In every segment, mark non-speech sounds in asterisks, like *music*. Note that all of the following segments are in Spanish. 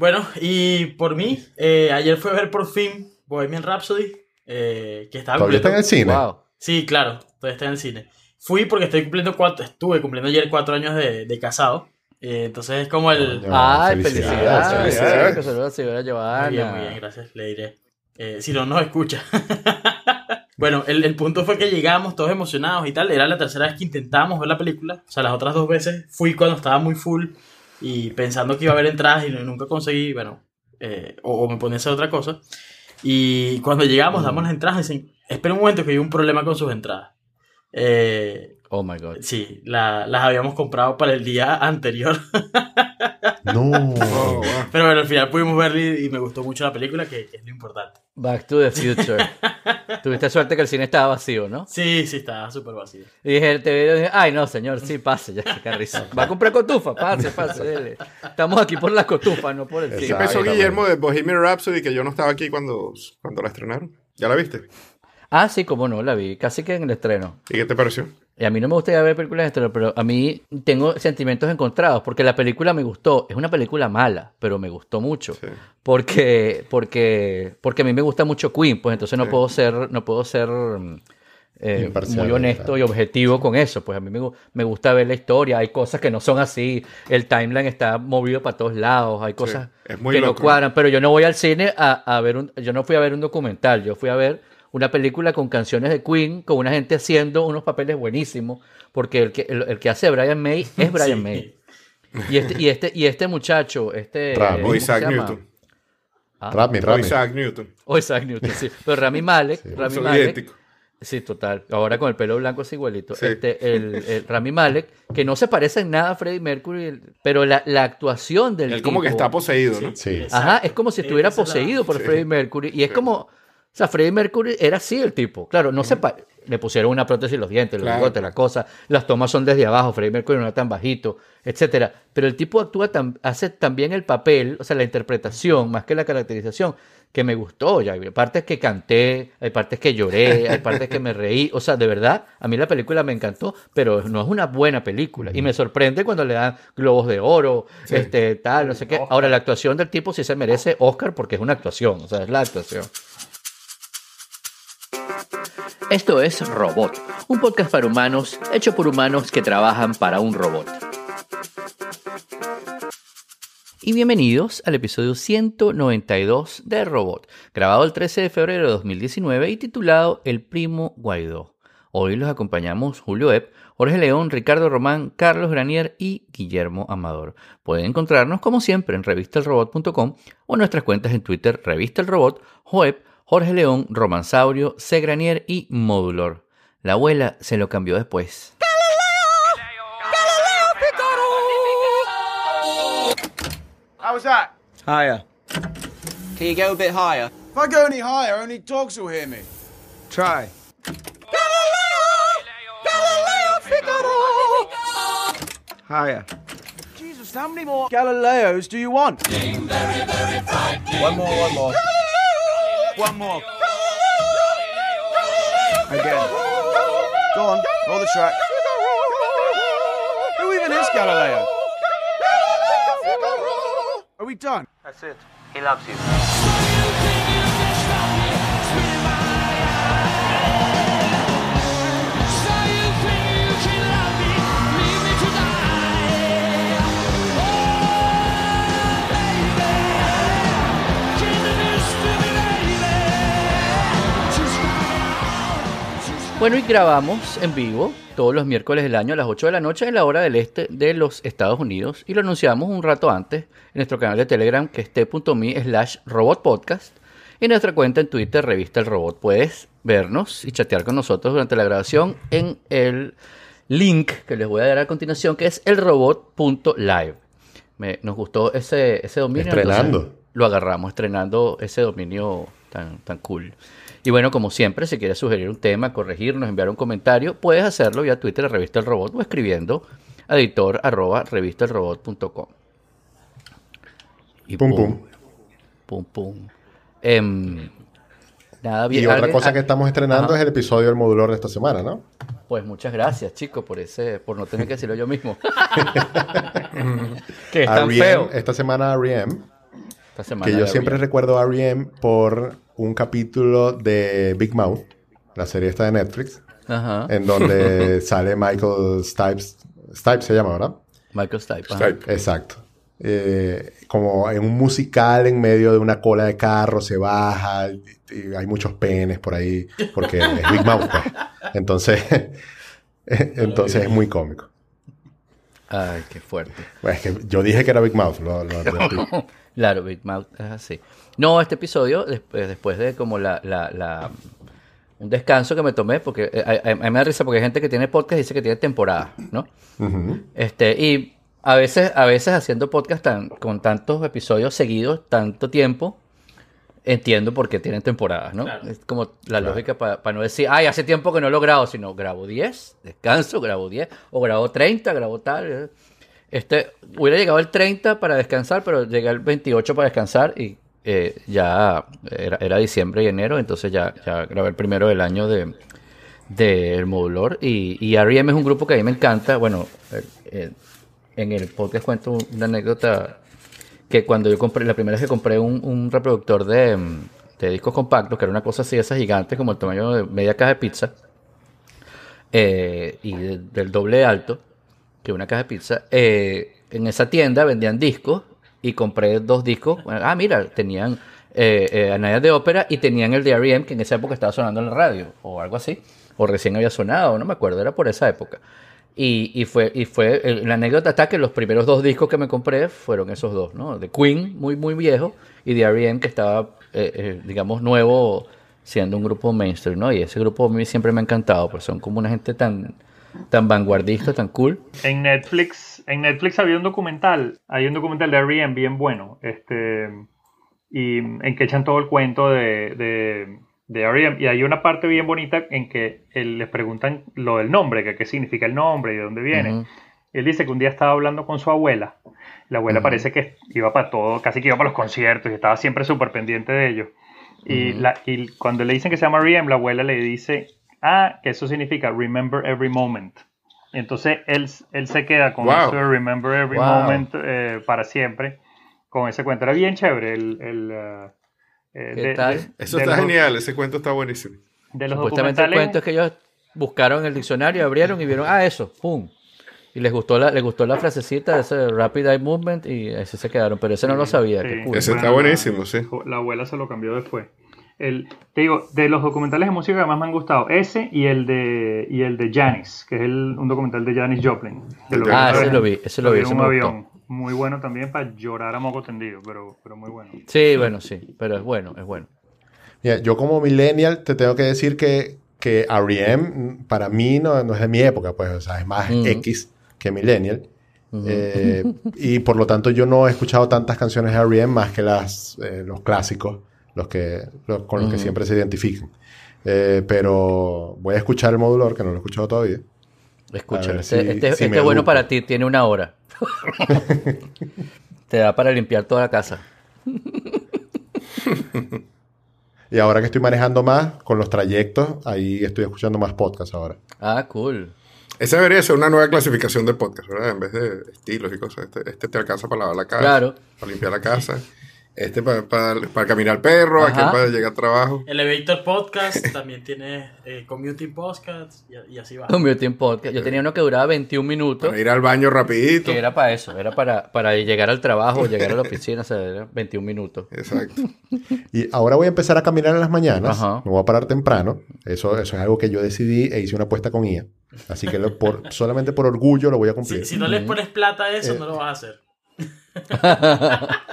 Bueno, y por mí, eh, ayer fue a ver por fin Bohemian Rhapsody, eh, que estaba ¿Todavía está en el cine? Wow. Sí, claro, todavía está en el cine. Fui porque estoy cumpliendo cuatro, estuve cumpliendo ayer cuatro años de, de casado. Eh, entonces es como el... Coño. Ay, felicidades, felicidades. felicidades. Que saludos a Giovanna. Muy bien, muy bien, gracias, le diré. Eh, si no, nos escucha. *laughs* bueno, el, el punto fue que llegamos todos emocionados y tal. Era la tercera vez que intentábamos ver la película. O sea, las otras dos veces fui cuando estaba muy full y pensando que iba a haber entradas y nunca conseguí, bueno, eh, o, o me ponía a hacer otra cosa. Y cuando llegamos, damos las entradas y dicen, espera un momento que hay un problema con sus entradas. Eh, Oh my god. sí, la- las habíamos comprado para el día anterior. No. *laughs* Oh. Pero bueno, al final pudimos verla y, y me gustó mucho la película, que es lo importante. Back to the future. *laughs* Tuviste suerte que el cine estaba vacío, ¿no? Sí, sí, estaba súper vacío. Y dije, te veo y dije, ay, no, señor, sí, pase, ya, qué risa. *laughs* Va a comprar cotufa, pase, pase. dele. Estamos aquí por la cotufa, no por el ¿Qué cine. Exacto. pensó Guillermo de Bohemian Rhapsody que yo no estaba aquí cuando, cuando la estrenaron? ¿Ya la viste? Ah, sí, como no, la vi, casi que en el estreno. ¿Y qué te pareció? Y a mí no me gusta ver películas de estreno, pero a mí tengo sentimientos encontrados, porque la película me gustó. Es una película mala, pero me gustó mucho. Sí. Porque, porque, porque a mí me gusta mucho Queen, pues entonces no Sí. puedo ser, no puedo ser mm, eh, muy honesto claro. y objetivo con eso. Pues a mí me, me gusta ver la historia, hay cosas que no son así, el timeline está movido para todos lados, hay cosas es muy que no loco. cuadran, pero yo no voy al cine a, a ver un, yo no fui a ver un documental, yo fui a ver una película con canciones de Queen, con una gente haciendo unos papeles buenísimos, porque el que, el, el que hace Brian May es *laughs* Brian Sí. May. Y este, y este, y este muchacho, este. Rami. O ¿cómo Isaac se llama? Newton. Ah, Rami, O Rami. Isaac Newton. O Isaac Newton, sí. Pero Rami Malek, Rami Son Malek, idénticos. sí, total. Ahora con el pelo blanco es igualito. Sí. Este, el, el Rami Malek, que no se parece en nada a Freddie Mercury, pero la, la actuación del Él como que está poseído, ¿no? Sí. Ajá, es como si estuviera poseído por Sí. Freddie Mercury. Y es como, o sea, Freddie Mercury era así el tipo. Claro, no se pa- le pusieron una prótesis en los dientes, los Claro. bigotes, la cosa. Las tomas son desde abajo, Freddie Mercury no era tan bajito, etcétera. Pero el tipo actúa tan, hace también el papel, o sea, la interpretación, más que la caracterización, que me gustó. Ya, hay partes que canté, hay partes que lloré, hay *laughs* partes que me reí. O sea, de verdad, a mí la película me encantó, pero no es una buena película. Y me sorprende cuando le dan globos de oro, este, tal, no sé qué. Ahora, la actuación del tipo sí se merece Oscar porque es una actuación, o sea, es la actuación. Esto es Robot, un podcast para humanos hecho por humanos que trabajan para un robot. Y bienvenidos al episodio 192 de Robot, grabado el 13 de febrero de 2019 y titulado El Primo Guaidó. Hoy los acompañamos Julio Epp, Jorge León, Ricardo Román, Carlos Granier y Guillermo Amador. Pueden encontrarnos como siempre en revistelrobot.com o en nuestras cuentas en Twitter Revista El Robot, Joep, Jorge León, Romansaurio, C. Granier y Modulor. La abuela se lo cambió después. How was that? Higher. Can you go a bit higher? If I go any higher, only dogs will hear me. Try. Higher. Jesus, how many more Galileos do you want? one more, one more. One more. Again. Go on, roll the track. Who even is Galileo? Are we done? That's it. He loves you. Bueno, y grabamos en vivo todos los miércoles del año a las 8 de la noche en la hora del este de los Estados Unidos y lo anunciamos un rato antes en nuestro canal de Telegram que es t.me slash robotpodcast y en nuestra cuenta en Twitter Revista El Robot. Puedes vernos y chatear con nosotros durante la grabación en el link que les voy a dar a continuación que es elrobot.live. Me- nos gustó ese, ese dominio. Estrenando. Lo agarramos, estrenando ese dominio tan, tan cool. Y bueno, como siempre, si quieres sugerir un tema, corregirnos, enviar un comentario, puedes hacerlo vía Twitter a Revista El Robot o escribiendo a editor arroba revistelrobot.com. Y Pum, pum. Pum, pum. Em, nada Y bien. otra alguien- cosa que estamos estrenando Ajá. es el episodio del modular de esta semana, ¿no? Pues muchas gracias, chicos, por ese, por no tener que decirlo yo mismo. *laughs* que es tan R.E.M., feo. Esta semana R.E.M. Esta semana Que yo de siempre recuerdo a R.E.M. por un capítulo de Big Mouth, la serie esta de Netflix, Ajá. en donde *laughs* sale Michael Stipes. Stipes se llama, ¿verdad? Michael Stipe. ajá. Stipe. Exacto. Eh, como en un musical en medio de una cola de carro, se baja, y, y hay muchos penes por ahí, porque es Big Mouth. pues. Entonces, *laughs* entonces es muy cómico. Ay, qué fuerte. Bueno, es que yo dije que era Big Mouth. lo- lo. *laughs* Claro, Big Mouth es así. No, este episodio, después, de como la, la, la- un descanso que me tomé, porque eh, a, a- a mí me da risa porque hay gente que tiene podcast y dice que tiene temporada, ¿no? Ujú. Este, y a veces, a veces haciendo podcast tan, con tantos episodios seguidos, tanto tiempo, entiendo por qué tienen temporadas, ¿no? Claro. Es como la lógica para no decir, ay, hace tiempo que no lo grabo, sino grabo 10, descanso, grabo 10, o grabo 30, grabo tal. Este, hubiera llegado el 30 para descansar, pero llegué al 28 para descansar y eh, ya era, era diciembre y enero, entonces ya, ya grabé el primero del año de del modulor y, y R.E.M. es un grupo que a mí me encanta, bueno, eh, eh, en el podcast cuento una anécdota que cuando yo compré, la primera vez que compré un, un reproductor de, de discos compactos, que era una cosa así, esa gigante, como el tamaño de media caja de pizza, eh, y de- del doble alto, que una caja de pizza, eh, en esa tienda vendían discos y compré dos discos. Ah, mira, tenían eh, eh, Anaya de ópera y tenían el de R.E.M., que en esa época estaba sonando en la radio, o algo así, o recién había sonado, no me acuerdo, era por esa época. Y, y fue, y fue la anécdota está que los primeros dos discos que me compré fueron esos dos, ¿no? De Queen, muy, muy viejo, y de R.E.M., que estaba, eh, eh, digamos, nuevo, siendo un grupo mainstream, ¿no? Y ese grupo a mí siempre me ha encantado, pues son como una gente tan, tan vanguardista, tan cool. En Netflix, en Netflix había un documental, hay un documental de R.E.M. bien bueno, este, y en que echan todo el cuento de, de R.E.M. Y hay una parte bien bonita en que él- les preguntan lo del nombre, que qué significa el nombre y de dónde viene. Él dice que un día estaba hablando con su abuela. La abuela parece que iba para todo, casi que iba para los conciertos y estaba siempre súper pendiente de ellos. Y, Ujú. la, y cuando le dicen que se llama R.E.M., la abuela le dice, ah, que eso significa Remember Every Moment. Y entonces él, él se queda con Wow. eso de Remember Every Wow. Moment eh, para siempre, con ese cuento. Era bien chévere el... el, eh, ¿Qué de- tal? de- Eso de está los- genial, ese cuento está buenísimo. De los Supuestamente el cuento es que ellos buscaron el diccionario, abrieron y vieron, ah, eso, pum. Y les gustó la, les gustó la frasecita de ese Rapid Eye Movement y así se quedaron. Pero ese no lo sabía. Sí. qué cool. Ese está buenísimo, sí. La abuela se lo cambió después. El, te digo, de los documentales de música que más me han gustado, ese y el de y el de Janis, que es el- un documental de Janis Joplin. Ah, ese lo vi, ese lo vi, ese un me gustó. avión. Muy bueno también para llorar a moco tendido, pero, pero muy bueno. Sí, bueno, sí. Pero es bueno, es bueno. Mira, yo como millennial te tengo que decir que, que R.E.M. para mí no, no es de mi época, pues, o sea, es más. X que millennial. Eh, y por lo tanto yo no he escuchado tantas canciones de R.E.M. más que las, eh, los clásicos, los que, los- con los que siempre se identifican. Eh, pero voy a escuchar el modulador, que no lo he escuchado todavía. Ver este, si- este- si este bueno para ti, tiene una hora. *laughs* Te da para limpiar toda la casa. Y ahora que estoy manejando más con los trayectos, ahí estoy escuchando más podcasts ahora. Ah, cool. Esa debería ser una nueva clasificación de podcast, ¿verdad? En vez de estilos y cosas. Este, este te alcanza para lavar la casa, Claro. para limpiar la casa. *laughs* Este para, para, para caminar al perro, Ajá. aquel para llegar al trabajo. Elevator Podcast también tiene eh, Community Podcast y, y así va. Beauty Podcast. Yo tenía uno que duraba 21 minutos. Para ir al baño rapidito. Que era para eso, era para, para llegar al trabajo, llegar a la oficina, o sea, era 21 minutos. Exacto. *laughs* Y ahora voy a empezar a caminar en las mañanas. Ajá. Me voy a parar temprano. Eso, eso es algo que yo decidí e hice una apuesta con IA. Así que lo- por, solamente por orgullo lo voy a cumplir. Si, si no les pones plata a eso, no lo vas a hacer.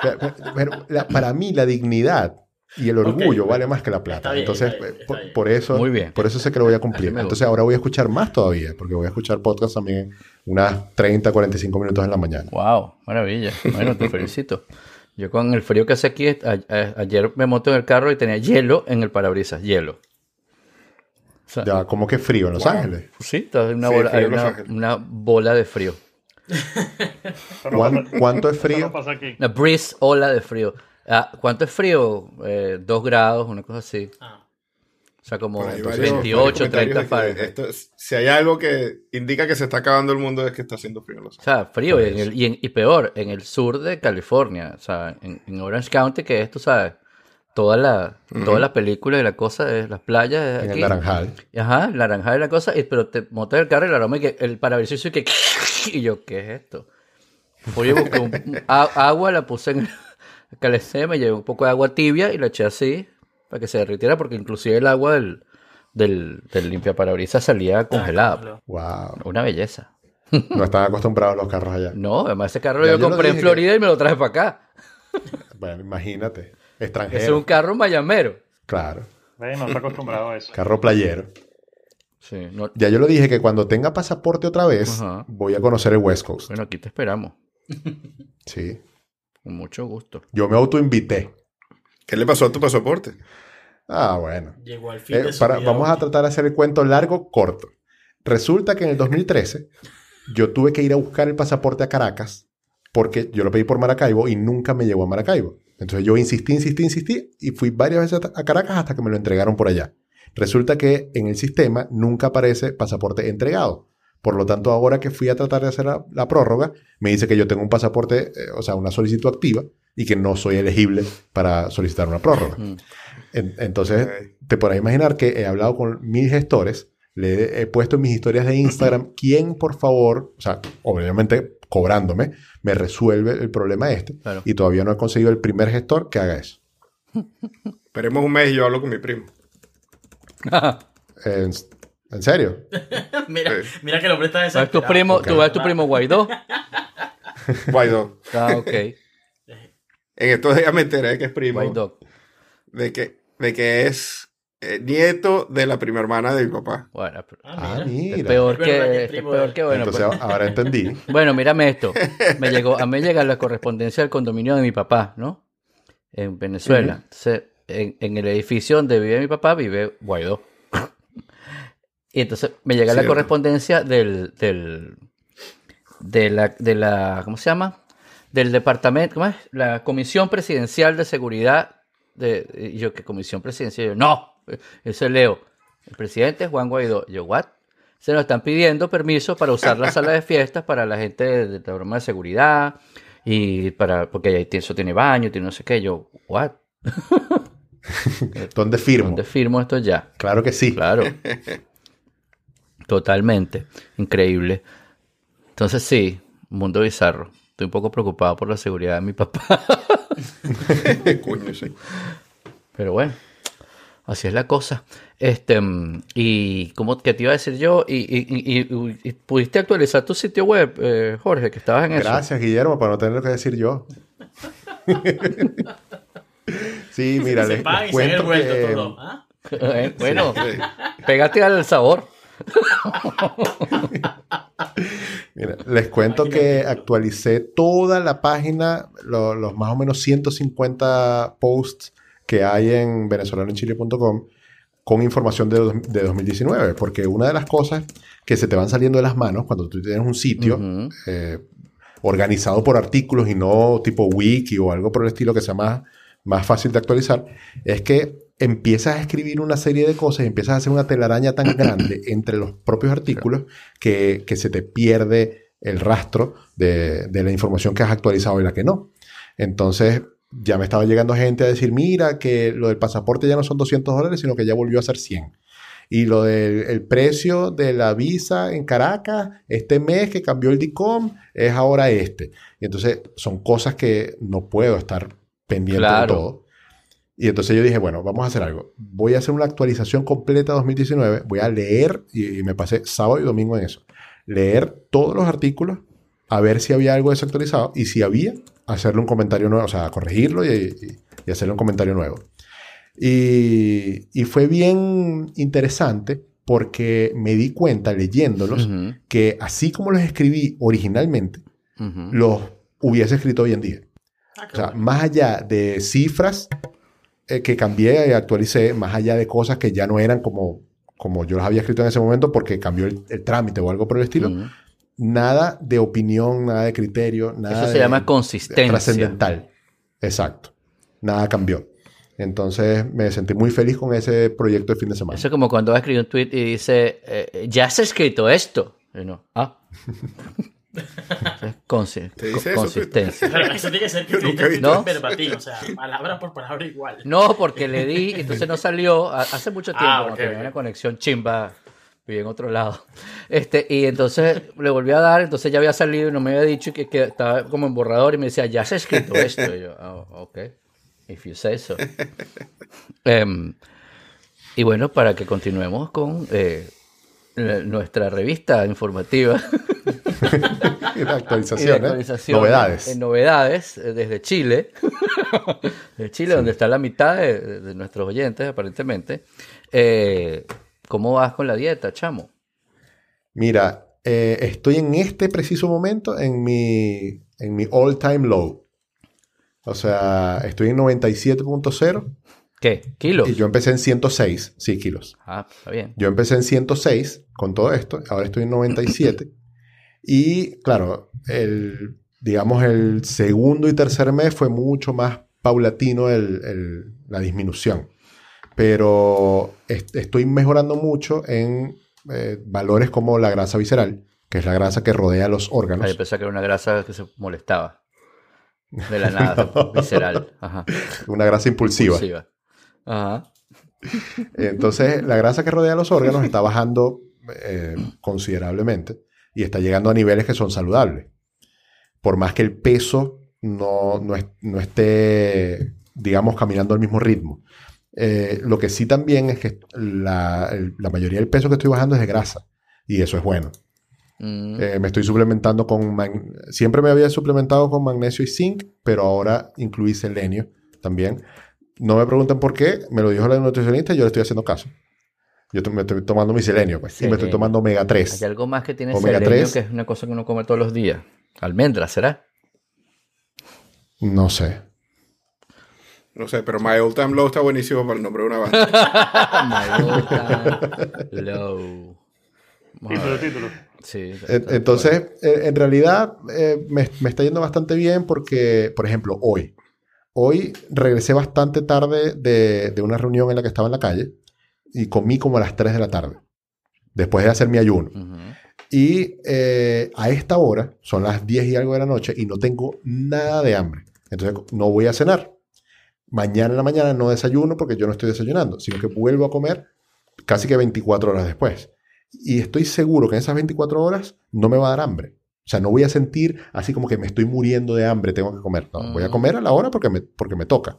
Pero- pero- pero la- para mí la dignidad y el orgullo Ok. vale más que la plata. Bien, Entonces, está bien, está por, bien. por eso, Muy bien. por eso sé que lo voy a cumplir. Entonces ahora voy a escuchar más todavía, porque voy a escuchar podcast también unas 30, 45 minutos en la mañana. Wow, maravilla. Bueno, te felicito. Yo con el frío que hace aquí, a- a- ayer me monté en el carro y tenía hielo en el parabrisas, hielo. O sea, Ya, como que frío en Los Ángeles. sí, está una, Sí, bola, frío hay una bola de frío. *laughs* No ¿Cuán- pasa- ¿Cuánto es no frío? Una breeze, ola de frío. Ah, ¿Cuánto es frío? Eh, dos grados, una cosa así. Ah. sea, como Por ahí varios- 28, varios 30 comentarios de que Fahrenheit. es- si hay algo que indica que se está acabando el mundo es que está haciendo frío Los O sea, frío. Y, en el- y en- y peor, en el sur de California, o sea, en, en Orange County, que es, tú sabes, toda la, toda la película y la cosa, es las playas. es En el naranjal. Ajá, el naranjal y la cosa, y, pero te montas el carro y el aroma y que el parabrisas y que... *laughs* Y yo, ¿qué es esto? Oye, busqué un- un- a- agua, la puse en el calecé, me llevé un poco de agua tibia y la eché así para que se derritiera, porque inclusive el agua del, del, del limpiaparabrisas salía congelada. Wow. Una belleza. No están acostumbrados los carros allá. No, además ese carro Ya yo yo lo compré en que- Florida y me lo traje para acá. Bueno, imagínate. Extranjero. es un carro mayamero. Claro. Ve, No está acostumbrado a eso. Carro playero. Sí, no- Ya yo lo dije que cuando tenga pasaporte otra vez, Ajá. voy a conocer el West Coast. bueno, aquí te esperamos. *laughs* Sí. Con mucho gusto. Yo me autoinvité. ¿Qué le pasó a tu pasaporte? Ah, bueno. Llegó al fin Eh, de su para- vida vamos a tratar de hacer el cuento largo, corto. Resulta que en el 2013 yo tuve que ir a buscar el pasaporte a Caracas porque yo lo pedí por Maracaibo y nunca me llegó a Maracaibo. Entonces yo insistí, insistí, insistí y fui varias veces a a Caracas hasta que me lo entregaron por allá. Resulta que en el sistema nunca aparece pasaporte entregado. Por lo tanto, ahora que fui a tratar de hacer la, la prórroga, me dice que yo tengo un pasaporte, eh, o sea, una solicitud activa y que no soy elegible para solicitar una prórroga. Mm. En- entonces, te podrás imaginar que he hablado con mil gestores, le he puesto en mis historias de Instagram, quién por favor, o sea, obviamente cobrándome, me resuelve el problema este. Claro. Y todavía no he conseguido el primer gestor que haga eso. Esperemos un mes y yo hablo con mi primo. ¿En, en serio? *laughs* mira, que el hombre está ¿Tú tu primo, ok. tú ves tu primo Guaidó? *laughs* Guaidó. Ah, ok. En estos días me enteré que es primo. Guaidó. De que, de que es eh, nieto de la prima hermana de mi papá. Bueno, pero- Ah, Ah, mira. es peor que es peor de- que bueno. Entonces pues- ahora entendí. *laughs* Bueno, mírame esto. Me llegó, a mí llega la correspondencia del condominio de mi papá, ¿no? En Venezuela. Entonces, en, en el edificio donde vive mi papá vive Guaidó. *laughs* Y entonces me llega la correspondencia del, del, de la, de la, ¿cómo se llama? Del departamento, ¿cómo es? La Comisión Presidencial de Seguridad. De, y yo, ¿qué comisión presidencial? Yo, no, ese leo. El presidente es Juan Guaidó. Yo, ¿what? Se nos están pidiendo permiso para usar la sala de fiestas para la gente de, la broma de seguridad y para porque eso tiene baño, tiene no sé qué. Yo, what? *laughs* *laughs* ¿Dónde firmo? ¿Dónde firmo esto ya? Claro que sí. Claro. Totalmente. Increíble. Entonces sí, mundo bizarro. Estoy un poco preocupado por la seguridad de mi papá. *laughs* Coño, sí. Pero bueno, así es la cosa. Este, y como que te iba a decir yo, y, y- y- y- y pudiste actualizar tu sitio web, eh, Jorge, que estabas en eso. Gracias, Guillermo, para no tener que decir yo. *laughs* *laughs* sí, mira, se les, cuento vuelto que... todo. ¿ah? Eh, bueno, *laughs* Sí. pégate al sabor. *laughs* Mira, les cuento que actualicé toda la página, lo- los más o menos 150 posts que hay en venezolanoenchile.com con información de, dos- de 2019, porque una de las cosas que se te van saliendo de las manos cuando tú tienes un sitio eh, organizado por artículos y no tipo wiki o algo por el estilo que sea más, más fácil de actualizar, es que empiezas a escribir una serie de cosas y empiezas a hacer una telaraña tan *clears throat* grande entre los propios artículos que, que se te pierde el rastro de, de la información que has actualizado y la que no. Entonces ya me estaba llegando gente a decir, mira, que lo del pasaporte ya no son 200 dólares, sino que ya volvió a ser 100. Y lo del el precio de la visa en Caracas, este mes que cambió el DICOM, es ahora este. Y entonces son cosas que no puedo estar pendiente Claro. de todo. Y entonces yo dije, bueno, vamos a hacer algo. Voy a hacer una actualización completa de 2019. Voy a leer, y, y me pasé sábado y domingo en eso. Leer todos los artículos, a ver si había algo desactualizado. Y si había, hacerle un comentario nuevo, o sea, corregirlo y, y- y hacerle un comentario nuevo. Y, y fue bien interesante porque me di cuenta leyéndolos Ujú, que así como los escribí originalmente, ujú. los hubiese escrito hoy en día. Ah, O sea, bueno. más allá de cifras eh, que cambié y actualicé, más allá de cosas que ya no eran como, como yo las había escrito en ese momento porque cambió el, el trámite o algo por el estilo, Ujú. nada de opinión, nada de criterio, nada Eso se de- llama consistencia. trascendental. Exacto. Nada cambió. Entonces me sentí muy feliz con ese proyecto de fin de semana. Eso es como cuando vas a escribir un tweet y dice, eh, ya has escrito esto. Y no, ah. *laughs* Consi- ¿Te dice eso, tweet? consistencia. Pero eso tiene que ser *laughs* que ¿No? Verbatim, o sea, palabra por palabra igual. No, porque le di, entonces no salió hace mucho tiempo, Ah, cuando ok, tenía una conexión chimba, vivía en otro lado. Este, y entonces le volví a dar, entonces ya había salido y no me había dicho que, que estaba como en borrador y me decía, ya se ha escrito esto. Y yo, "Ah, ok, if you say so. *laughs* Em, y bueno, para que continuemos con eh, nuestra revista informativa. De *laughs* Y de actualizaciones, actualizaciones, novedades. En novedades eh, desde Chile. *laughs* de Chile, donde está la mitad de, de- de nuestros oyentes, aparentemente. Eh, ¿Cómo vas con la dieta, chamo? Mira, eh, estoy en este preciso momento en mi, en mi all-time low. O sea, estoy en 97.0 ¿Qué? ¿Kilos? y yo empecé en 106, sí, kilos. Ah, está bien. Yo empecé en 106 con todo esto, ahora estoy en 97. *laughs* Y claro, el, digamos, el segundo y tercer mes fue mucho más paulatino el- el- la disminución. Pero est- estoy mejorando mucho en eh, valores como la grasa visceral, que es la grasa que rodea los órganos. Ahí pensé que era una grasa que se molestaba. De la *laughs* nada, visceral. Ajá. Una grasa impulsiva. Impulsiva. Ajá. Entonces, la grasa que rodea los órganos está bajando eh, considerablemente y está llegando a niveles que son saludables. Por más que el peso no, no, es- no esté, digamos, caminando al mismo ritmo. Eh, lo que sí también es que la, la mayoría del peso que estoy bajando es de grasa y eso es bueno. Mm, Eh, me estoy suplementando con... Siempre me había suplementado con magnesio y zinc, pero ahora incluí selenio también. No me pregunten por qué, me lo dijo la nutricionista y yo le estoy haciendo caso. Yo me estoy tomando mi selenio, pues. Y me estoy tomando omega 3. Hay algo más que tiene Omega selenio, 3. que es una cosa que uno come todos los días. Almendra, ¿será? No sé. No sé, pero My Old Time Low está buenísimo para el nombre de una banda. *laughs* My old time low. A Título. Sí, Entonces, eh, en realidad, eh, me, me está yendo bastante bien porque, por ejemplo, hoy. Hoy regresé bastante tarde de, de una reunión en la que estaba en la calle y comí como a las 3 de la tarde, después de hacer mi ayuno. Y eh, a esta hora, son las 10 y algo de la noche, y no tengo nada de hambre. Entonces no voy a cenar. Mañana en la mañana no desayuno porque yo no estoy desayunando, sino que vuelvo a comer casi que 24 horas después. Y estoy seguro que en esas 24 horas no me va a dar hambre. O sea, no voy a sentir así como que me estoy muriendo de hambre, tengo que comer. No, voy a Mm. comer a la hora porque me, porque me toca.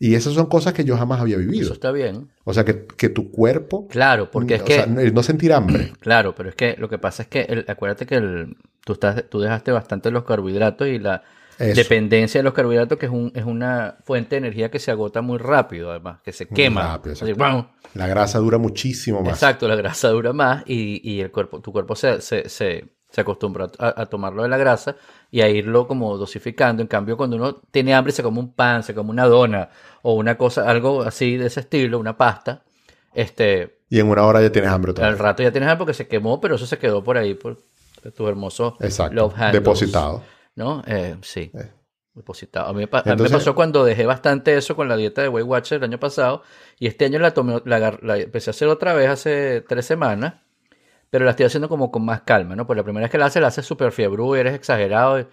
Y esas son cosas que yo jamás había Eso vivido. está bien. O sea, que, que tu cuerpo... Claro, porque es o que... sea, no sentir hambre. *clears throat* Claro, pero es que lo que pasa es que el- acuérdate que el- tú, estás, tú dejaste bastante los carbohidratos y la Eso. dependencia de los carbohidratos, que es, un, es una fuente de energía que se agota muy rápido, además, que se quema. rápido. La grasa dura muchísimo más. Exacto, la grasa dura más y, y el cuerpo, tu cuerpo se, se, se, se acostumbra a, a tomarlo de la grasa y a irlo como dosificando. En cambio, cuando uno tiene hambre, se come un pan, se come una dona o una cosa, algo así de ese estilo, una pasta, este, Y en una hora ya tienes hambre al rato ya tienes hambre porque se quemó, pero eso se quedó por ahí por tus hermosos Exacto. love handles, Depositado. ¿No? Eh, sí. Eh. Depositado. A mí, a mí me pasó cuando dejé bastante eso con la dieta de Weight Watcher el año pasado. Y este año la, tomé, la, la empecé a hacer otra vez hace tres semanas. Pero la estoy haciendo como con más calma, ¿no? Porque la primera vez que la haces, la haces súper fiebre y eres exagerado.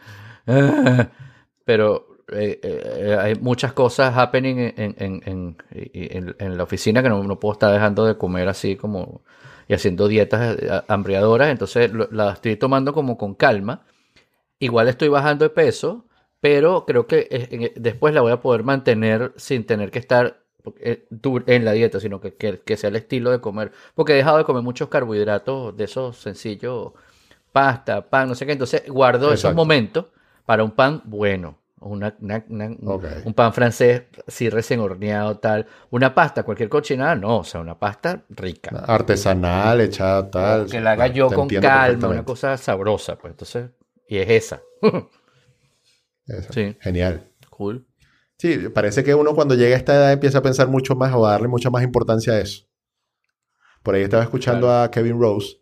*laughs* pero eh, eh, hay muchas cosas happening en, en, en, en- la oficina que no, puedo estar dejando de comer así como y haciendo dietas eh, hambriadoras. Entonces la estoy tomando como con calma. Igual estoy bajando de peso, pero creo que después la voy a poder mantener sin tener que estar en la dieta, sino que, que, que sea el estilo de comer. Porque he dejado de comer muchos carbohidratos de esos sencillos, pasta, pan, no sé qué. Entonces guardo esos momentos para un pan bueno. Una, una- una- un- pan francés, sí, recién horneado, tal. Una pasta, cualquier cochinada, no. O sea, una pasta rica. Artesanal, hecha tal. Que la haga yo Te con calma, una cosa sabrosa, pues. Entonces, y es esa. Esa. Sí. Genial. cool. Sí, parece que uno cuando llega a esta edad empieza a pensar mucho más o a darle mucha más importancia a eso. Por ahí estaba escuchando a Kevin Rose.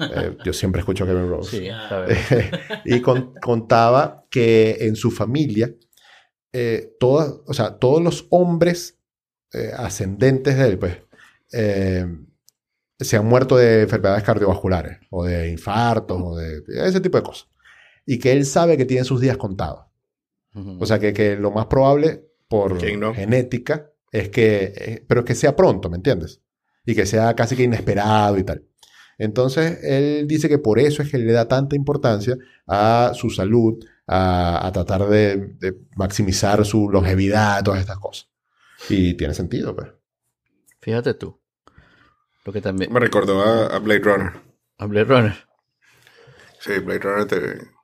Eh, *laughs* yo siempre escucho a Kevin Rose. Sí. ¿sabes? *laughs* y con- contaba que en su familia, eh, todas, o sea, todos los hombres eh, ascendentes de él, pues, se han muerto de enfermedades cardiovasculares, o de infartos, o de, de ese tipo de cosas. Y que él sabe que tiene sus días contados. Ujú. O sea, que, que lo más probable por ¿Quién no? genética es que, eh, pero que sea pronto, ¿me entiendes? Y que sea casi que inesperado y tal. Entonces, él dice que por eso es que le da tanta importancia a su salud, a, a tratar de, de maximizar su longevidad, todas estas cosas. Y tiene sentido, pues. Fíjate tú. Lo que también. Me recordó a, a Blade Runner. A Blade Runner. Sí, Blade Runner te-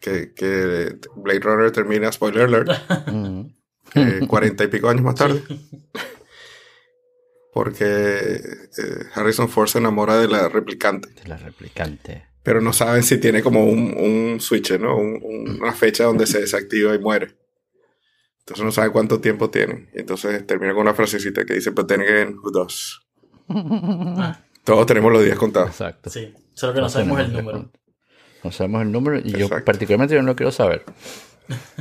que, que Blade Runner termina, spoiler alert, Ujú. eh, cuarenta y pico años más tarde. Porque eh, Harrison Ford se enamora de la replicante. De la replicante. Pero no saben si tiene como un, un switch, ¿no? Un- un- una fecha donde se desactiva y muere. Entonces no saben cuánto tiempo tienen. Y entonces termina con una frasecita que dice, again, who does? *laughs* Todos tenemos los días contados. Exacto. Sí, solo que no sabemos el número. No sabemos el número y yo Exacto. particularmente yo no quiero saber.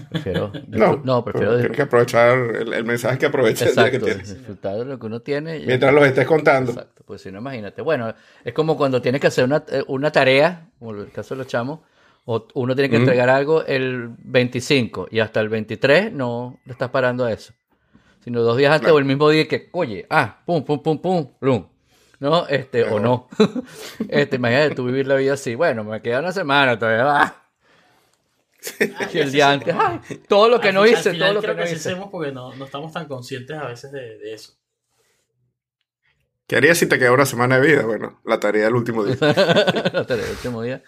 Prefiero, *laughs* No, no, prefiero tienes que aprovechar el, el mensaje que aprovecha el día que exacto, tienes. disfrutar de lo que uno tiene. y- Mientras los estés contando. Exacto, pues si no, imagínate. Bueno, es como cuando tienes que hacer una, eh, una tarea, como el caso de los chamos, o uno tiene que entregar algo el 25 y hasta el 23 no le estás parando a eso. Sino dos días antes Claro. o el mismo día que, oye, ah, pum, pum, pum, pum, plum. ¿No? Este, o no. *laughs* este, imagínate tú vivir la vida así. Bueno, me queda una semana todavía. ah. Y el día antes, ay, todo lo que Al no hice, todo lo que no sí hice. hacemos porque no, no estamos tan conscientes a veces de, de eso. ¿Qué harías si te queda una semana de vida? Bueno, la tarea del último día. *laughs* La tarea del último día.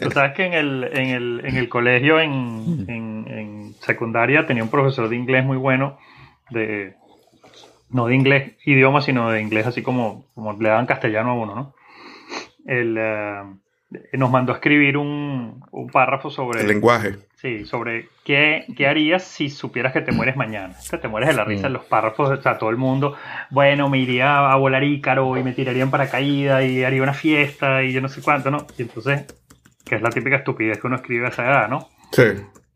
Tú sabes que en el, en el, en el colegio, en, en, en secundaria, tenía un profesor de inglés muy bueno, de no de inglés idioma, sino de inglés así como, como le daban castellano a uno, ¿no? Él eh, nos mandó a escribir un, un párrafo sobre... El lenguaje. Sí, sobre qué, qué harías si supieras que te mueres mañana. Que te mueres de la risa Mm. en los párrafos, o sea, todo el mundo, bueno, me iría a volar Ícaro y me tiraría en paracaídas y haría una fiesta y yo no sé cuánto, ¿no? Y entonces, que es la típica estupidez que uno escribe a esa edad, ¿no? Sí.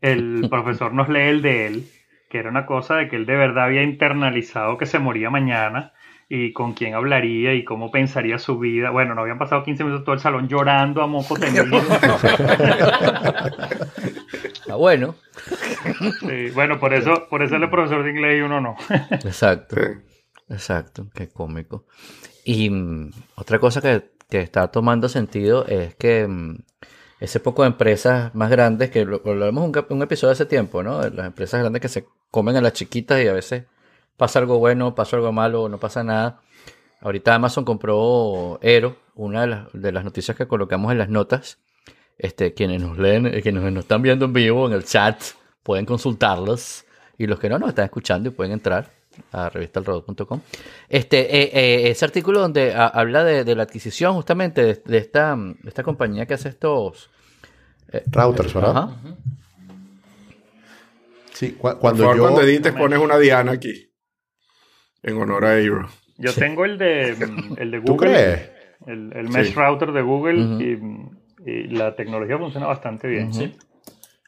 El *laughs* profesor nos lee el de él, que era una cosa de que él de verdad había internalizado que se moría mañana y con quién hablaría y cómo pensaría su vida. Bueno, no habían pasado 15 minutos todo el salón llorando a moco tendido. Ah, bueno. Sí, bueno, por eso, por eso él es profesor de inglés y uno no. Exacto. sí. Exacto, qué cómico. Y mm, otra cosa que, que está tomando sentido es que mm, ese poco de empresas más grandes, que lo, lo hablamos un, episodio hace tiempo, ¿no? Las empresas grandes que se comen a las chiquitas y a veces pasa algo bueno, pasa algo malo, no pasa nada. Ahorita Amazon compró Aero, una de las, de las noticias que colocamos en las notas. Este, quienes nos leen, eh, quienes nos están viendo en vivo en el chat, pueden consultarlos. Y los que no nos están escuchando y pueden entrar a revistalrodot.com. Este, eh, eh, ese artículo donde a- habla de, de la adquisición justamente de, de esta, de esta compañía que hace estos... eh, Routers, ¿verdad? Ajá. Sí, cu- cuando favor, yo... cuando edites pones una diana aquí. En honor a Hero. Yo tengo el de, *laughs* el de ¿Tú Google. crees? El, el mesh Sí. router de Google Ujú. y, mm, y la tecnología funciona bastante bien. Ujú. Sí.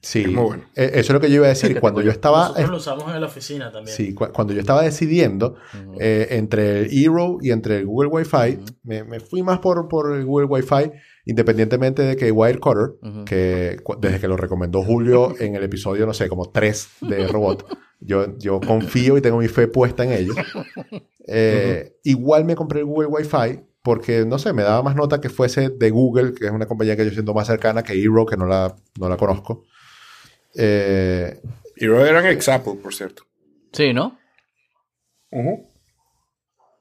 Sí. Es muy bueno. Eh, Eso es lo que yo iba a decir. *laughs* Cuando yo estaba... Nosotros lo usamos en la oficina también. Sí, cu- cuando yo estaba decidiendo eh, entre el Eero y entre el Google Wi-Fi, me, me fui más por, por el Google Wi-Fi, independientemente de que Wirecutter, Ujú. que desde que lo recomendó Julio en el episodio, no sé, como 3 de *laughs* Robot, yo, yo confío y tengo mi fe puesta en ellos. *laughs* Eh, Igual me compré el Google Wi-Fi porque, no sé, me daba más nota que fuese de Google, que es una compañía que yo siento más cercana que Eero, que no la, no la conozco. Eh, Hero eran ex Apple, por cierto. Sí, ¿no? o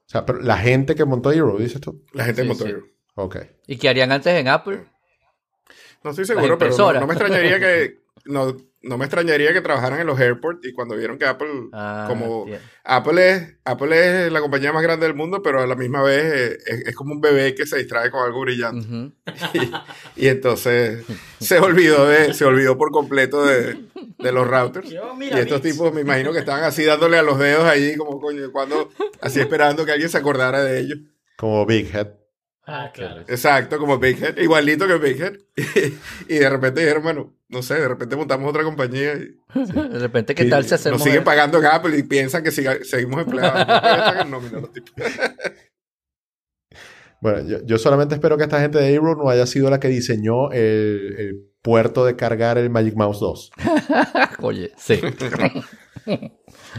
sea, pero la gente que montó Eero, dices tú. La gente Sí, montó sí. Hero. Ok. ¿Y qué harían antes en Apple? No estoy seguro, pero no me extrañaría que no, no me extrañaría que trabajaran en los airports y cuando vieron que Apple Ah, como. Apple es Apple es la compañía más grande del mundo, pero a la misma vez es, es como un bebé que se distrae con algo brillante *laughs* y, y entonces se olvidó de se olvidó por completo de, de los routers. Yo, Y estos tipos me imagino que estaban así dándole a los dedos allí como coño cuando así esperando que alguien se acordara de ellos. Como Big Head. Ah, claro. Exacto, como Big Head, igualito que Big Head. *laughs* y de repente dijeron, bueno, no sé, de repente montamos otra compañía y De repente, ¿qué tal si hacemos nos siguen pagando en Apple y piensan que siga- seguimos empleados. No. *laughs* Bueno, yo, yo solamente espero que esta gente de Aero no haya sido la que diseñó el, el puerto de cargar el Magic Mouse 2. *laughs* Oye, sí,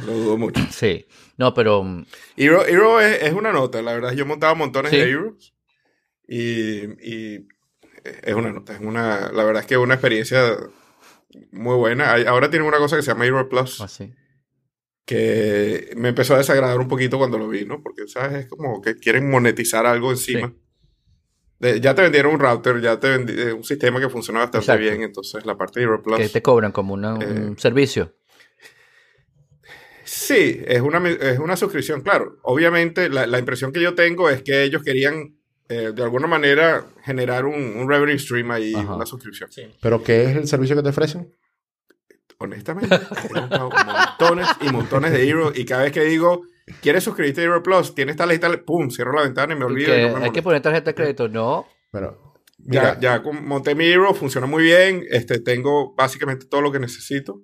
Lo dudo mucho. sí. No, pero mm, Hero, Hero es, es una nota, la verdad. Yo he montado montones Sí. de Heroes y, y es una nota. Es una, la verdad es que es una experiencia muy buena. Ahora tienen una cosa que se llama Hero Plus así. que me empezó a desagradar un poquito cuando lo vi, ¿no? Porque, ¿sabes? Es como que quieren monetizar algo encima. Sí. De- ya te vendieron un router, ya te vendi- eh, un sistema que funciona bastante Exacto. bien. Entonces, la parte de Hero Plus. Que te cobran como una- un Eh, servicio. Sí, es una, es una suscripción, claro. Obviamente, la, la impresión que yo tengo es que ellos querían, eh, de alguna manera, generar un, un revenue stream ahí, Ajá. una suscripción. Sí. ¿Pero qué es el servicio que te ofrecen? Honestamente, he montado montones y montones de Hero y cada vez que digo, ¿quieres suscribirte a Hero Plus? Tienes tal y tal, pum, cierro la ventana y me Y olvido. que y no me hay que poner tarjeta de crédito. No, Bueno, mira, ya, ya con- monté mi Hero, funciona muy bien, este, tengo básicamente todo lo que necesito.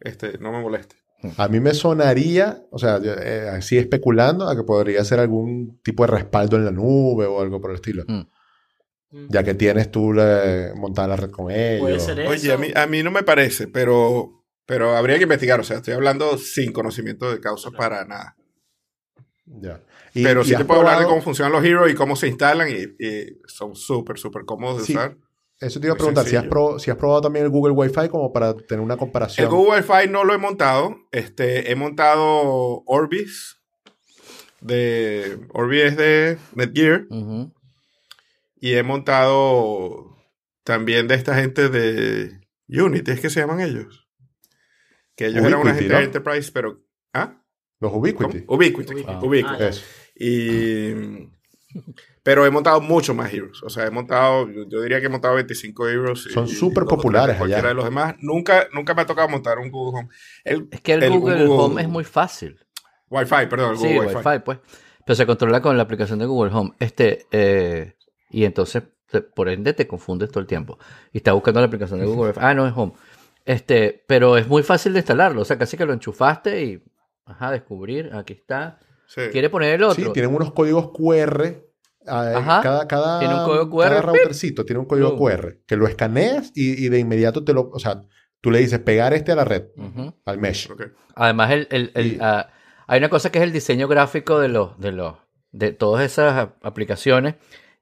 Este, no me moleste. A mí me sonaría, o sea, eh, así especulando, a que podría ser algún tipo de respaldo en la nube o algo por el estilo. Mm. Ya que tienes tú la- montada la red con ellos. Puede ser eso. Oye, a mí, a mí no me parece, pero, pero habría que investigar. O sea, estoy hablando sin conocimiento de causa para nada. Ya. Y- pero y sí te puedo hablar de probado- cómo funcionan los Heroes y cómo se instalan y, y son súper, súper cómodos de Sí. usar. Eso te iba a Muy preguntar, si has, pro- si has probado también el Google Wi-Fi como para tener una comparación. El Google Wi-Fi no lo he montado. Este, he montado Orbis. De, Orbis es de Netgear. Y he montado también de esta gente de Unity, es que se llaman ellos. Que ellos eran una gente ¿no? de Enterprise, pero. ¿Ah? Los ¿Cómo? Ubiquiti. Ubiquiti. Ubiquiti. Ubiquiti. Ah. Y. Pero he montado mucho más Heroes. O sea, he montado, yo, yo diría que he montado 25 Heroes. Son súper populares de Cualquiera allá. de los demás. Nunca, nunca me ha tocado montar un Google Home. El, Es que el, el Google, Home es muy fácil. Wi-Fi, perdón, el Sí, Google Wi-Fi. Wi-Fi. pues. Pero se controla con la aplicación de Google Home. Este, eh, y entonces, por ende, te confundes todo el tiempo. Y estás buscando la aplicación de Google Wi-Fi. Ah, no, es Home. Este, pero es muy fácil de instalarlo. O sea, casi que lo enchufaste y. Ajá, descubrir. Aquí está. Sí. ¿Quiere poner el otro? Sí, tienen unos códigos QR. ah, Ajá. Cada, cada, Tiene un código QR, cada routercito tiene un código. QR que lo escaneas y, y de inmediato te lo. O sea, tú le dices pegar este a la red, al mesh. Ok. Además, el, el- el- Y- ah, hay una cosa que es el diseño gráfico de los, de los, de todas esas ap- aplicaciones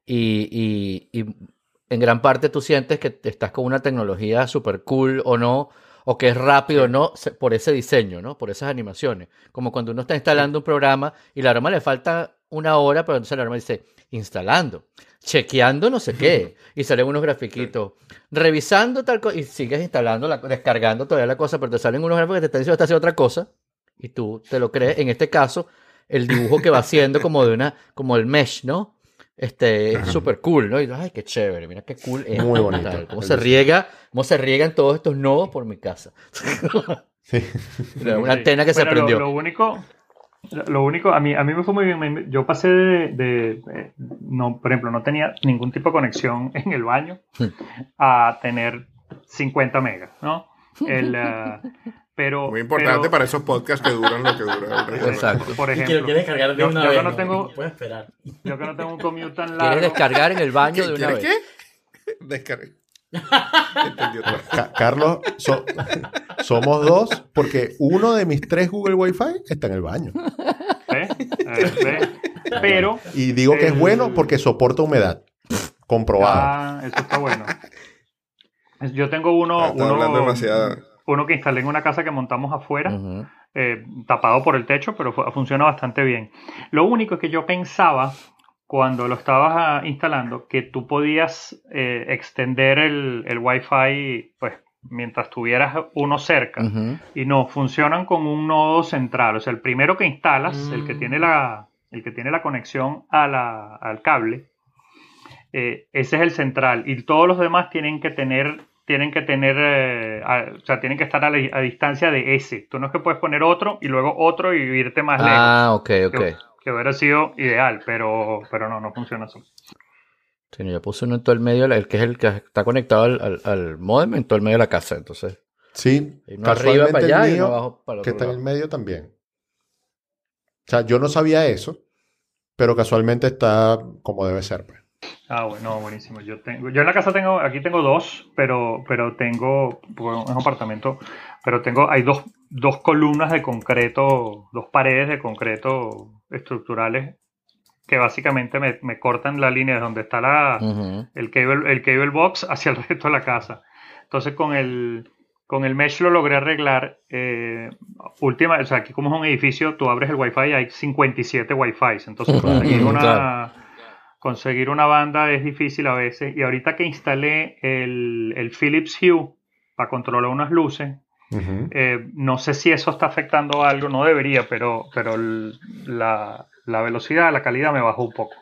y, y- y en gran parte tú sientes que estás con una tecnología super cool o no, o que es rápido no, por ese diseño, ¿no? Por esas animaciones. Como cuando uno está instalando un programa y la alarma le falta una hora, pero entonces la alarma dice, instalando, chequeando no sé qué, *laughs* y salen unos grafiquitos, revisando tal cosa, y sigues instalando, la, descargando todavía la cosa, pero te salen unos gráficos que te están diciendo que está haciendo otra cosa, y tú te lo crees. En este caso, el dibujo que va haciendo como de una, como el mesh, ¿no? Este, es súper cool, ¿no? Y ay, qué chévere, mira qué cool es. Muy bonito. Tal, Cómo se riega, cómo se riegan todos estos nodos por mi casa. *laughs* Sí. *laughs* Una antena que se Bueno, lo- prendió. Lo, único, lo único, a mí, a mí me fue muy bien. Yo pasé de, de, eh, no, por ejemplo, no tenía ningún tipo de conexión *laughs* en el baño a tener 50 megas, ¿no? El, eh, pero, Muy importante pero- para esos podcasts que duran lo que dura. Exacto. Por Y que lo ejemplo, quieres cargar de yo- una yo que vez. no ¿no? tengo- No puedes esperar. yo que no tengo un commute tan ¿Quieres largo. descargar en el baño de una ¿Quieres vez? qué? Descarga. *laughs* Ca- Carlos, so- somos dos porque uno de mis tres Google Wi-Fi está en el baño. Eh. Pero. Y digo que es bueno porque soporta humedad. Comprobado. Ah, eso está bueno. Yo tengo uno, Ah, hablando uno, demasiado. uno que instalé en una casa que montamos afuera. Eh, tapado por el techo, pero fu- funciona bastante bien. Lo único es que yo pensaba cuando lo estabas ah, instalando que tú podías eh, extender el, el Wi-Fi pues, mientras tuvieras uno cerca. Y no, funcionan con un nodo central. O sea, el primero que instalas, el que Mm. tiene la, el que tiene la conexión a la- al cable, eh, ese es el central. Y todos los demás tienen que tener, tienen que tener, eh, a- o sea, tienen que estar a, la- a distancia de ese. Tú no es que puedes poner otro y luego otro y irte más lejos. Ah, ok, ok. Que, que hubiera sido ideal, pero, pero no, no funciona así. Sí, yo puse uno en todo el medio, el que es el que está conectado al, al, al modem en todo el medio de la casa. Entonces, Sí, uno arriba para allá el y uno abajo para el que otro está en el medio también. O sea, yo no sabía eso, pero casualmente está como debe ser. pues. Ah, bueno, buenísimo. Yo tengo, yo en la casa tengo, aquí tengo dos, pero, pero tengo, bueno, es un apartamento, pero tengo, hay dos, dos columnas de concreto, dos paredes de concreto estructurales que básicamente me, me cortan la línea de donde está la, el cable, el cable box *laughs* hacia el resto de la casa. Entonces con el, con el mesh lo logré arreglar. eh, última, o sea, aquí como es un edificio, tú abres el wifi y hay 57 wifi. Entonces conseguir una, Claro. conseguir una banda es difícil a veces. Y ahorita que instalé el, el Philips Hue para controlar unas luces, Ujú. eh, no sé si eso está afectando algo, no debería, pero, pero el- la, la velocidad, la calidad me bajó un poco.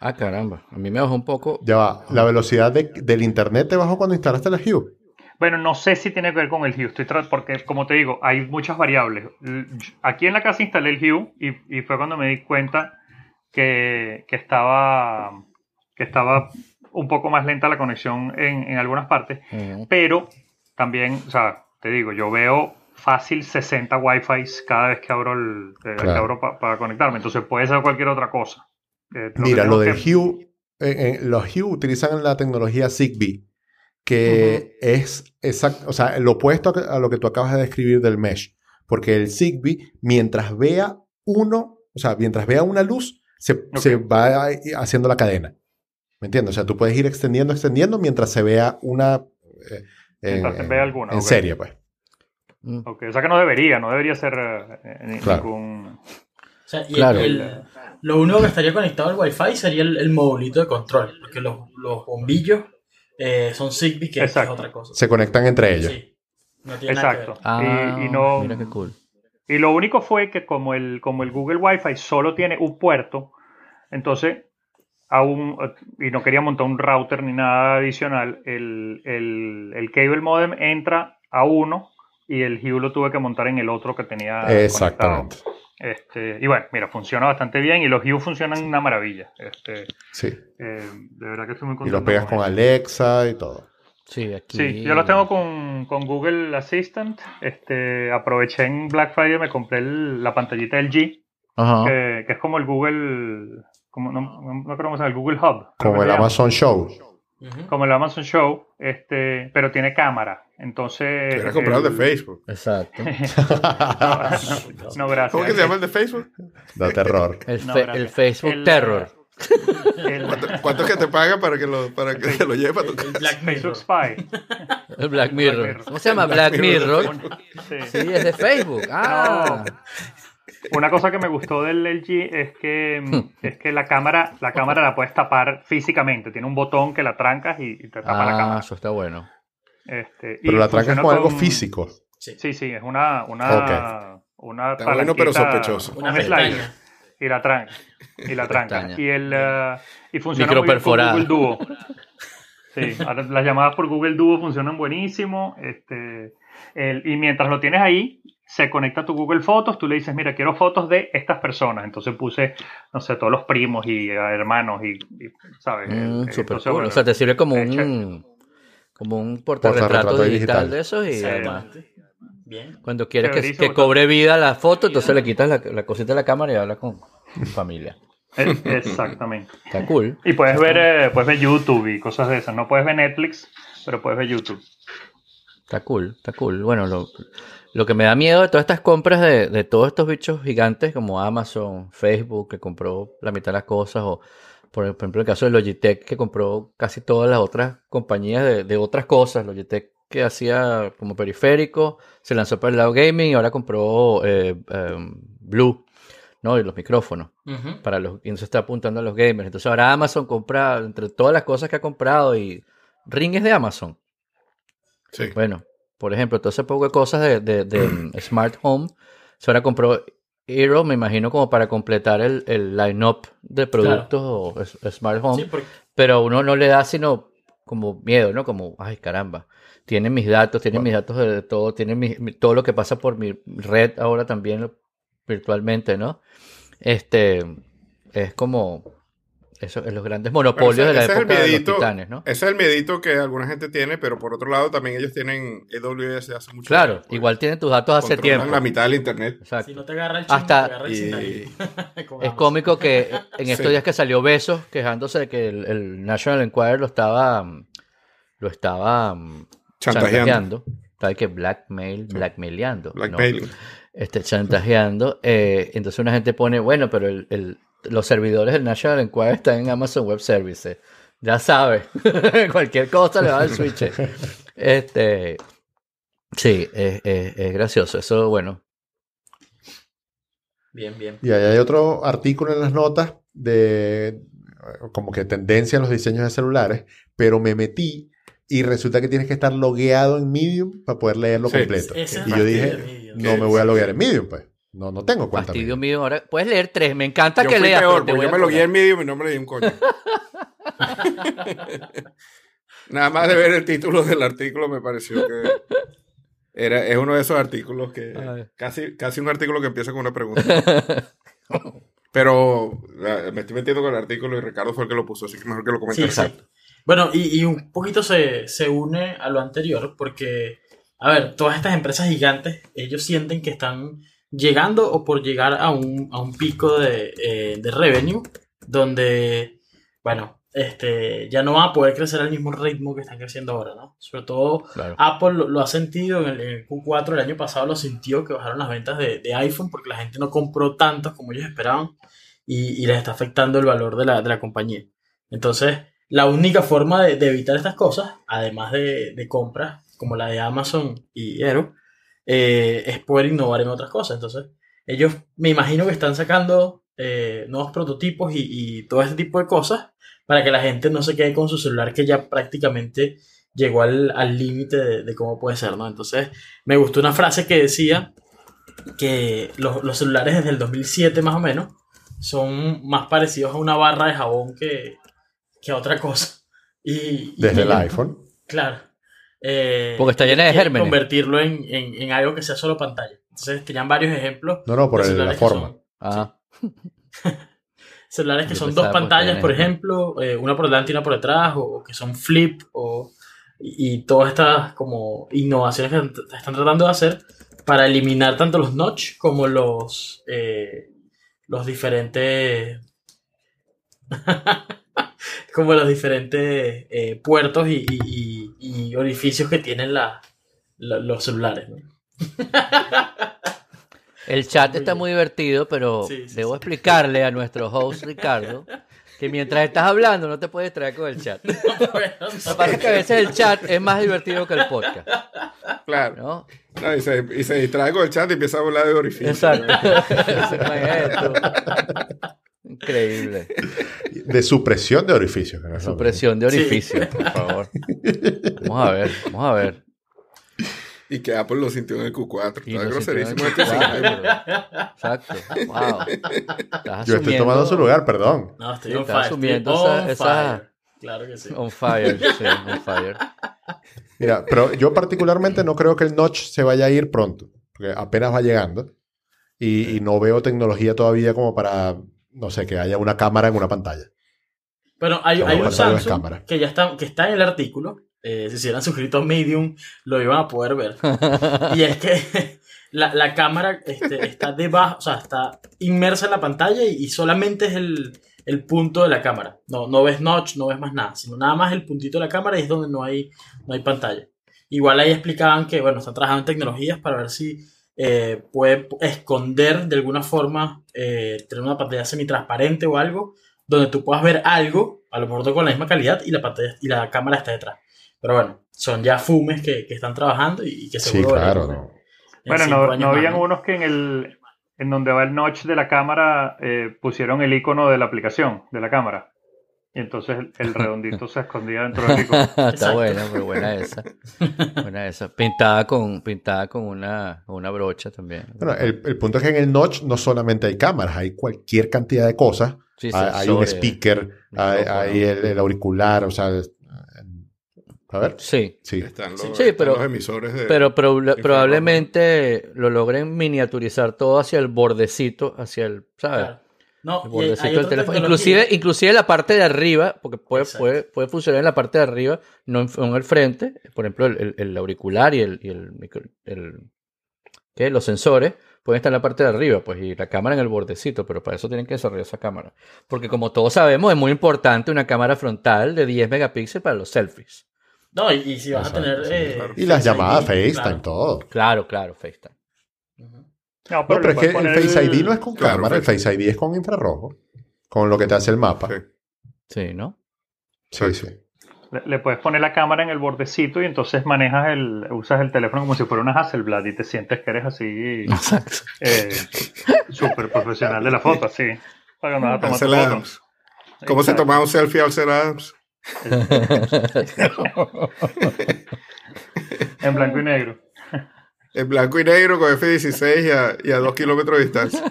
Ah, caramba. A mí me bajó un poco. Ya va. La velocidad de- del internet te bajó cuando instalaste la Hue. Bueno, no sé si tiene que ver con el Hue, estoy porque como te digo, hay muchas variables. Aquí en la casa instalé el Hue y, y fue cuando me di cuenta que, que estaba que estaba un poco más lenta la conexión en, en algunas partes, Ujú. pero también, o sea, te digo, yo veo fácil 60 Wi-Fi cada vez que abro el eh, que abro pa- para conectarme, entonces puede ser cualquier otra cosa. Eh, Mira, lo del que- Hue, eh, los Hue utilizan la tecnología Zigbee, que es exact, o sea, lo opuesto a, lo que tú acabas de describir del mesh, porque el Zigbee, mientras vea uno, o sea, mientras vea una luz, se, se va haciendo la cadena. ¿Me entiendes? O sea, tú puedes ir extendiendo, extendiendo mientras se vea una eh, en, Mientras se vea alguna, en serie, pues. Mm. Ok, o sea que no debería, no debería ser eh, Claro. ningún... O sea, y Claro. el- lo único que estaría conectado al Wi-Fi sería el, el modulito de control, porque los, los bombillos eh, son Zigbee, que es Exacto. otra cosa. Se conectan entre ellos. Sí, no tiene nada que ver. Exacto. Ah, y, y no, mira qué cool. y lo único fue que como el, como el Google Wi-Fi solo tiene un puerto, entonces aún, y no quería montar un router ni nada adicional, el, el, el cable modem entra a uno y el Hue lo tuve que montar en el otro que tenía Exactamente. conectado. Este, y bueno, mira, funciona bastante bien y los Hue funcionan una maravilla. Este, Sí. eh, de verdad que estoy muy Y contento. los pegas con. Alexa y todo. Sí, aquí. Sí, yo los tengo con, con Google Assistant. Este, aproveché en Black Friday, me compré el- la pantallita del G, Ajá. que, que es como el Google, como, no, no, no creo cómo se llama, el Google Hub. Como que el se llama. Amazon Show. Como el Amazon Show, este, pero tiene cámara. Entonces. Quieres comprar el de el- Facebook. Exacto. *laughs* No, *laughs* no, gracias. ¿Cómo que se llama el de Facebook? Da terror. El, No, fe- el Facebook El, Terror. El, ¿Cuánto, cuánto es que te paga para que lo, para que te lo lleve para tu El casa? Black Mirror. Facebook Spy. El Black Mirror. Mirror. ¿Cómo se llama? Black Black, Mirror. Mirror. Sí. Sí, es de Facebook. Ah. Una cosa que me gustó del LG es que, mm, es que la cámara, la cámara la puedes tapar físicamente. Tiene un botón que la trancas y, y te tapa la Ah, cámara. eso está bueno. Este, y Pero la trancas con algo físico. Sí. Sí, sí, es una, una, una Está bueno, pero sospechoso. un Una slider. pestaña. Y la tranca. Y la tranca. Pestaña. Y el eh, y funciona muy bien con. Google Duo. Sí, las llamadas por Google Duo funcionan buenísimo. Este, el- y mientras lo tienes ahí, se conecta a tu Google Fotos, tú le dices, mira, quiero fotos de estas personas. Entonces puse, no sé, todos los primos y eh, hermanos y, y, ¿sabes? Mm, super entonces, cool. bueno, O sea, te sirve como eh, un como un portarretrato digital, digital. de esos y Sí. además Bien. cuando quieres que, que cobre vida la foto, entonces le quitas la, la cosita de la cámara y hablas con familia. eh, Exactamente. Está cool. Y puedes ver, eh, puedes ver YouTube y cosas de esas. No puedes ver Netflix, pero puedes ver YouTube. Está cool, está cool. Bueno, lo, lo que me da miedo de todas estas compras de, de todos estos bichos gigantes como Amazon, Facebook, que compró la mitad de las cosas, o por ejemplo el caso de Logitech, que compró casi todas las otras compañías de, de otras cosas. Logitech que hacía como periférico, se lanzó para el lado gaming y ahora compró eh, em, Blue, ¿no? Y los micrófonos para los, y eso está apuntando a los gamers. Entonces ahora Amazon compra, entre todas las cosas que ha comprado, y Ring es de Amazon. Sí. Bueno, por ejemplo, todo ese poco de cosas de, de- de Smart Home. Se ahora compró Hero, me imagino, como para completar el, el line-up de productos o Smart Home. Sí, porque Pero a uno no le da sino como miedo, ¿no? Como, ay, caramba. Tienen mis datos, tienen mis datos de todo, tienen mi- todo lo que pasa por mi red ahora también virtualmente, ¿no? Este, es como, Eso, los grandes monopolios Bueno, de la ese- ese es el época de los miedito- titanes, ¿no? Ese es el miedito que alguna gente tiene, pero por otro lado también ellos tienen AWS de hace mucho Claro, tiempo. igual tienen tus datos hace tiempo. la mitad del internet. Exacto. Si no te agarra el chingo, Hasta- te agarra el y- sindarin. *laughs* Con Es cómico que en estos Sí. días que salió Besos quejándose de que el, el National Enquirer lo estaba lo estaba mm, Chantajeando. chantajeando. Tal que blackmail, blackmaileando. ¿no? Blackmailing. Este, chantajeando. eh, entonces una gente pone, bueno, pero el, el- los servidores del National Enquirer están en Amazon Web Services. Ya sabes, *laughs* cualquier cosa le va al switch. Este, sí, es, es- es gracioso. Eso, bueno, Bien, bien. Y ahí hay otro artículo en las notas de como que tendencia en los diseños de celulares, pero me metí y resulta que tienes que estar logueado en Medium para poder leerlo Sí. completo. Y yo dije, no me voy a loguear en Medium, pues. No, no tengo cuenta. fastidio Medium. mío. Ahora puedes leer tres. Me encanta Yo que leas. peor, porque yo me lo guié en medio y no me leí un coño. *laughs* Nada más de ver el título del artículo me pareció que era, es uno de esos artículos que Ay. casi, casi un artículo que empieza con una pregunta. *laughs* Pero ah, me estoy metiendo con el artículo y Ricardo fue el que lo puso, así que mejor que lo Sí, comente. exacto. Bueno, y, y un poquito se, se une a lo anterior, porque, a ver, todas estas empresas gigantes, ellos sienten que están llegando o por llegar a un, a un pico de, eh, de revenue, donde, bueno, este, ya no van a poder crecer al mismo ritmo que están creciendo ahora, ¿no? Sobre todo Claro. Apple lo, lo ha sentido en el, en el Q4 el año pasado, lo sintió que bajaron las ventas de, de iPhone porque la gente no compró tantos como ellos esperaban y, y les está afectando el valor de la, de la compañía. Entonces, la única forma de, de evitar estas cosas, además de, de compras como la de Amazon y Aero, eh, es poder innovar en otras cosas. Entonces, ellos me imagino que están sacando eh, nuevos prototipos y, y todo ese tipo de cosas para que la gente no se quede con su celular que ya prácticamente llegó al al límite de, de cómo puede ser, ¿no? Entonces, me gustó una frase que decía que los, los celulares desde el 2007 más o menos son más parecidos a una barra de jabón que, que a otra cosa. Y, y Desde el iPhone. Claro. Eh, Porque está llena de gérmenes. Convertirlo en, en, en algo que sea solo pantalla. Entonces, tenían varios ejemplos. No, no, por de el- la celulares que forma. son- Ah, *laughs* celulares que Yo son pensaba dos pantallas, por ejemplo. eh, una por delante y una por detrás, o, o que son flip, o, y, y todas estas como innovaciones que están tratando de hacer para eliminar tanto los notch como los, eh, los diferentes *laughs* como los diferentes eh, puertos y, y- y- y orificios que tienen la- la- los celulares. ¿no? *laughs* el chat Muy está bien. muy divertido, pero Sí, sí, debo sí. explicarle a nuestro host Ricardo que mientras estás hablando no te puedes traer con el chat. *laughs* Lo que pasa es que a veces el chat es más divertido que el podcast, Claro. ¿no? No, y, se, y se distrae con el chat y empieza a hablar de orificio. Exacto. *laughs* Increíble. De supresión de orificios. no Supresión de Sí. orificios, por favor. Vamos a ver, vamos a ver. Y que Apple lo sintió en el Q4. Y Está groserísimo este en señor. Q4, Exacto. Wow. Estás Yo estoy tomando su lugar, perdón. No, estoy Sí, on fire. asumiendo estoy esa- on esa- fire. Claro que sí. On fire, sí, on fire. Mira, pero yo particularmente no creo que el notch se vaya a ir pronto, porque apenas va llegando y, y no veo tecnología todavía como para, no sé, que haya una cámara en una pantalla. Bueno, hay, hay un Samsung que ya está, que está en el artículo. eh, si se hubieran suscrito a Medium, lo iban a poder ver. *laughs* y es que *laughs* la, la cámara este, está debajo, o sea, está inmersa en la pantalla y, y solamente es el, el punto de la cámara. No, no ves notch, no ves más nada, sino nada más el puntito de la cámara y es donde no hay, no hay pantalla. Igual ahí explicaban que, bueno, están trabajando en tecnologías para ver si eh, puede esconder de alguna forma, eh, tener una pantalla semitransparente o algo, donde tú puedas ver algo, a lo mejor con la misma calidad, y la pantalla y la cámara está detrás. Pero bueno, son ya fumes que, que están trabajando y, y que Sí, seguro claro. ¿no? en Bueno, no, no habían ¿no? unos que en el en donde va el notch de la cámara eh, pusieron el icono de la aplicación de la cámara. Y entonces el, *laughs* redondito se escondía dentro del icono. *laughs* Está Exacto. buena, pero buena esa. *laughs* Buena esa. Pintada con, pintada con una, una brocha también. Bueno, el, el punto es que en el notch no solamente hay cámaras, hay cualquier cantidad de cosas. Sí, hay, hay un speaker, hay, el, el auricular, o sea... A ver, Sí, sí. Están los, Sí, están pero- los emisores de... pero probablemente lo logren miniaturizar todo hacia el bordecito, hacia el, ¿sabes? Claro. No, hay- hay teléfono. Inclusive, inclusive la parte de arriba, porque puede, Exacto. puede, puede funcionar en la parte de arriba, no en, el frente. Por ejemplo, el, el- el auricular y, el, y el, micro- el- ¿qué? los sensores pueden estar en la parte de arriba, pues, y la cámara en el bordecito, pero para eso tienen que desarrollar esa cámara. Porque como todos sabemos, es muy importante una cámara frontal de 10 megapíxeles para los selfies. No, y, y si vas a tener. sí, eh, claro. Y las llamadas FaceTime, claro. todo. Claro, claro, FaceTime. No, No, pero es que el Face el- ID no es con Claro, cámara, el Face ID es con infrarrojo. Con lo que te hace el mapa. Sí. Sí, ¿no? Sí, sí. Le, le puedes poner la cámara en el bordecito y entonces manejas el, usas el teléfono como si fuera una Hasselblad y te sientes que eres así Exacto. eh, súper profesional de la foto, así. Para cuando vas a tomar tu Ansel foto. Adams. ¿Cómo se Exacto. tomaba un selfie Ansel Adams? *laughs* En blanco y negro. En blanco y negro con F-16 y a, y a dos kilómetros de distancia.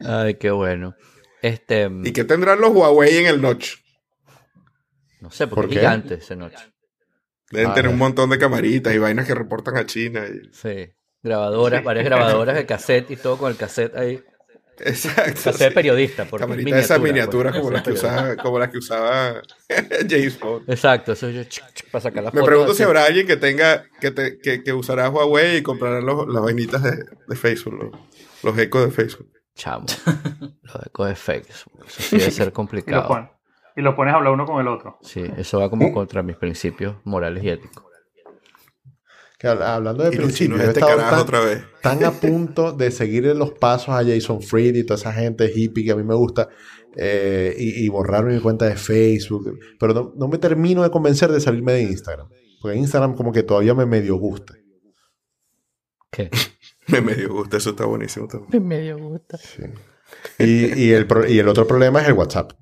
Ay, qué bueno. Este, ¿Y qué tendrán los Huawei en el notch? no sé, porque ¿Por es gigante esa noche. Deben Ah, tener un montón de camaritas y vainas que reportan a China. y- Sí. Grabadoras, varias grabadoras de cassette y todo con el cassette ahí. Exacto. Sí. periodista. Porque es de esas miniatura, miniaturas pues. como, las que usaba, como las que usaba *laughs* James Bond. Exacto, eso yo para sacar la Me pregunto si habrá alguien que tenga, que, te- que, que usará Huawei y comprará los- las vainitas de, de Facebook, los, los ecos de Facebook. Chamo. Lo de code fake. Eso sí debe ser *laughs* Y lo, complicado. pones, y lo pones a hablar uno con el otro. Sí, eso va como contra mis principios morales y éticos. Que hablando de principios, este estado carajo tan, otra vez. tan a punto de seguir los pasos a Jason Fried y toda esa gente hippie que a mí me gusta eh, y, y borrar mi cuenta de Facebook. Pero no, no me termino de convencer de salirme de Instagram. Porque Instagram como que todavía me medio gusta. ¿Qué? *laughs* Me medio gusta, eso está buenísimo también. Me medio gusta. Sí. Y, y el, pro- y el otro problema es el WhatsApp.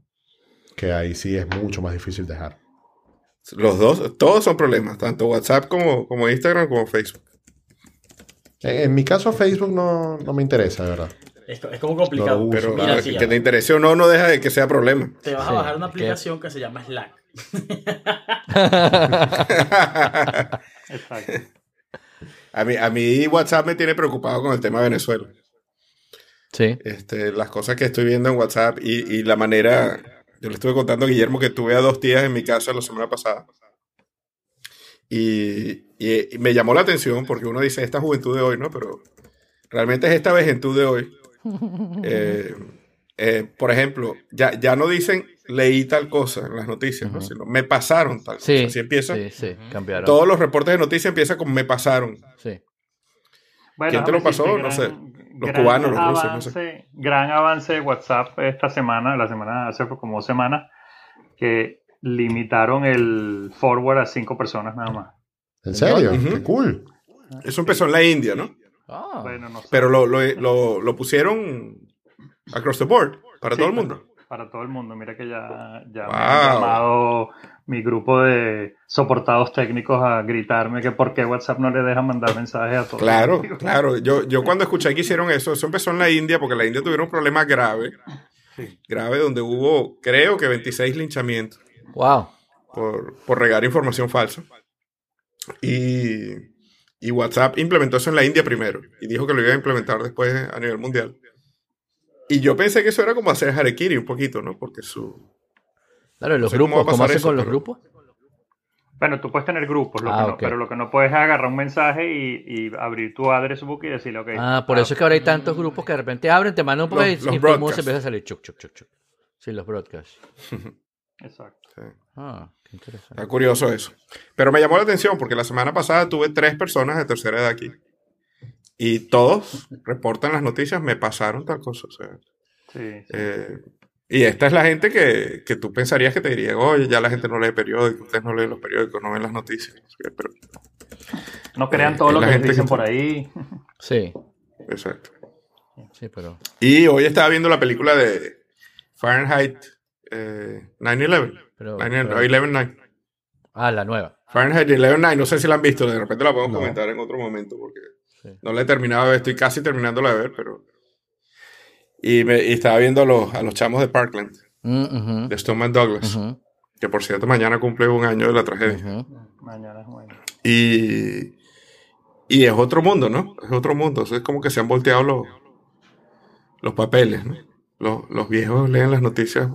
Que ahí sí es mucho más difícil dejar. Los dos, todos son problemas, tanto WhatsApp como, como Instagram como Facebook. En, en mi caso Facebook no, no me interesa, de verdad. Es, es como complicado. No. Pero Mira, sí, que te interese o no, no deja de que sea problema. te vas Sí, a bajar una ¿qué? aplicación que se llama Slack. *laughs* Exacto. *laughs* A mí, a mí WhatsApp me tiene preocupado con el tema de Venezuela. Sí. Este, las cosas que estoy viendo en WhatsApp y, y la manera. Yo le estuve contando a Guillermo que tuve a dos tías en mi casa la semana pasada. Y, y- y me llamó la atención porque uno dice esta juventud de hoy, ¿no? Pero realmente es esta vejentud de hoy. *laughs* Eh, eh, por ejemplo, ya, ya no dicen leí tal cosa en las noticias, ¿no? Sino me pasaron tal Sí. cosa. Así empieza. Sí, sí, cambiaron. Todos los reportes de noticias empiezan con me pasaron. Sí. Bueno, ¿Quién te lo pasó? No sé. Los gran cubanos, los rusos, no avance, Gran avance de WhatsApp esta semana, la semana hace como dos semanas, que limitaron el forward a cinco personas nada más. ¿En serio? ¡Qué cool! Eso empezó en la India, ¿no? Ah, Bueno, no sé. Pero lo, lo, lo, lo pusieron across the board, para Sí, todo el mundo. Para todo el mundo. Mira que ya, ya me Wow. han llamado mi grupo de soportados técnicos a gritarme que por qué WhatsApp no le deja mandar mensajes a todos. Claro, *laughs* claro. Yo, yo cuando escuché que hicieron eso, eso empezó en la India, porque la India tuvieron un problema grave, Sí. grave, donde hubo, creo que 26 linchamientos wow. por, por regar información falsa. Y, y WhatsApp implementó eso en la India primero, y dijo que lo iba a implementar después a nivel mundial. Y yo pensé que eso era como hacer harakiri un poquito, ¿no? Porque su... Claro, ¿y los sé cómo grupos? ¿Cómo eso, con los pero- grupos? Bueno, tú puedes tener grupos, lo Ah, que no- ok. pero lo que no puedes es agarrar un mensaje y, y abrir tu address book y decirle, ok. Ah, por eso es que ahora hay tantos grupos que de repente abren, te mandan un poco Los- y, los y se empieza a salir chuc, chuc, chuc, chuc. Sí, los broadcasts. *laughs* Exacto. Ah, qué interesante. Está curioso eso. Pero me llamó la atención porque la semana pasada tuve tres personas de tercera edad aquí. Y todos reportan las noticias, me pasaron tal cosa. o sea, Sí, sí. eh, y esta es la gente que, que tú pensarías que te dirían, oye, ya la gente no lee periódicos, ustedes no leen los periódicos, no ven las noticias. no Pero, crean eh, todo lo que les dicen que- por ahí. Sí, exacto. sí, pero... Y hoy estaba viendo la película de Fahrenheit eh, 9-11. pero, 9-11, pero- 11-9. Ah, la nueva. Fahrenheit 11-9, no sé si la han visto, de repente la podemos No. comentar en otro momento porque Sí. no la he terminado de ver, estoy casi terminándola de ver, pero... Y, me, y estaba viendo a los, a los chamos de Parkland, Mm, de Stoneman Douglas, que por cierto mañana cumple un año de la tragedia. Mañana es bueno. Y, y es otro mundo, ¿no? Es otro mundo, es como que se han volteado los, los papeles, ¿no? Los, los viejos leen las noticias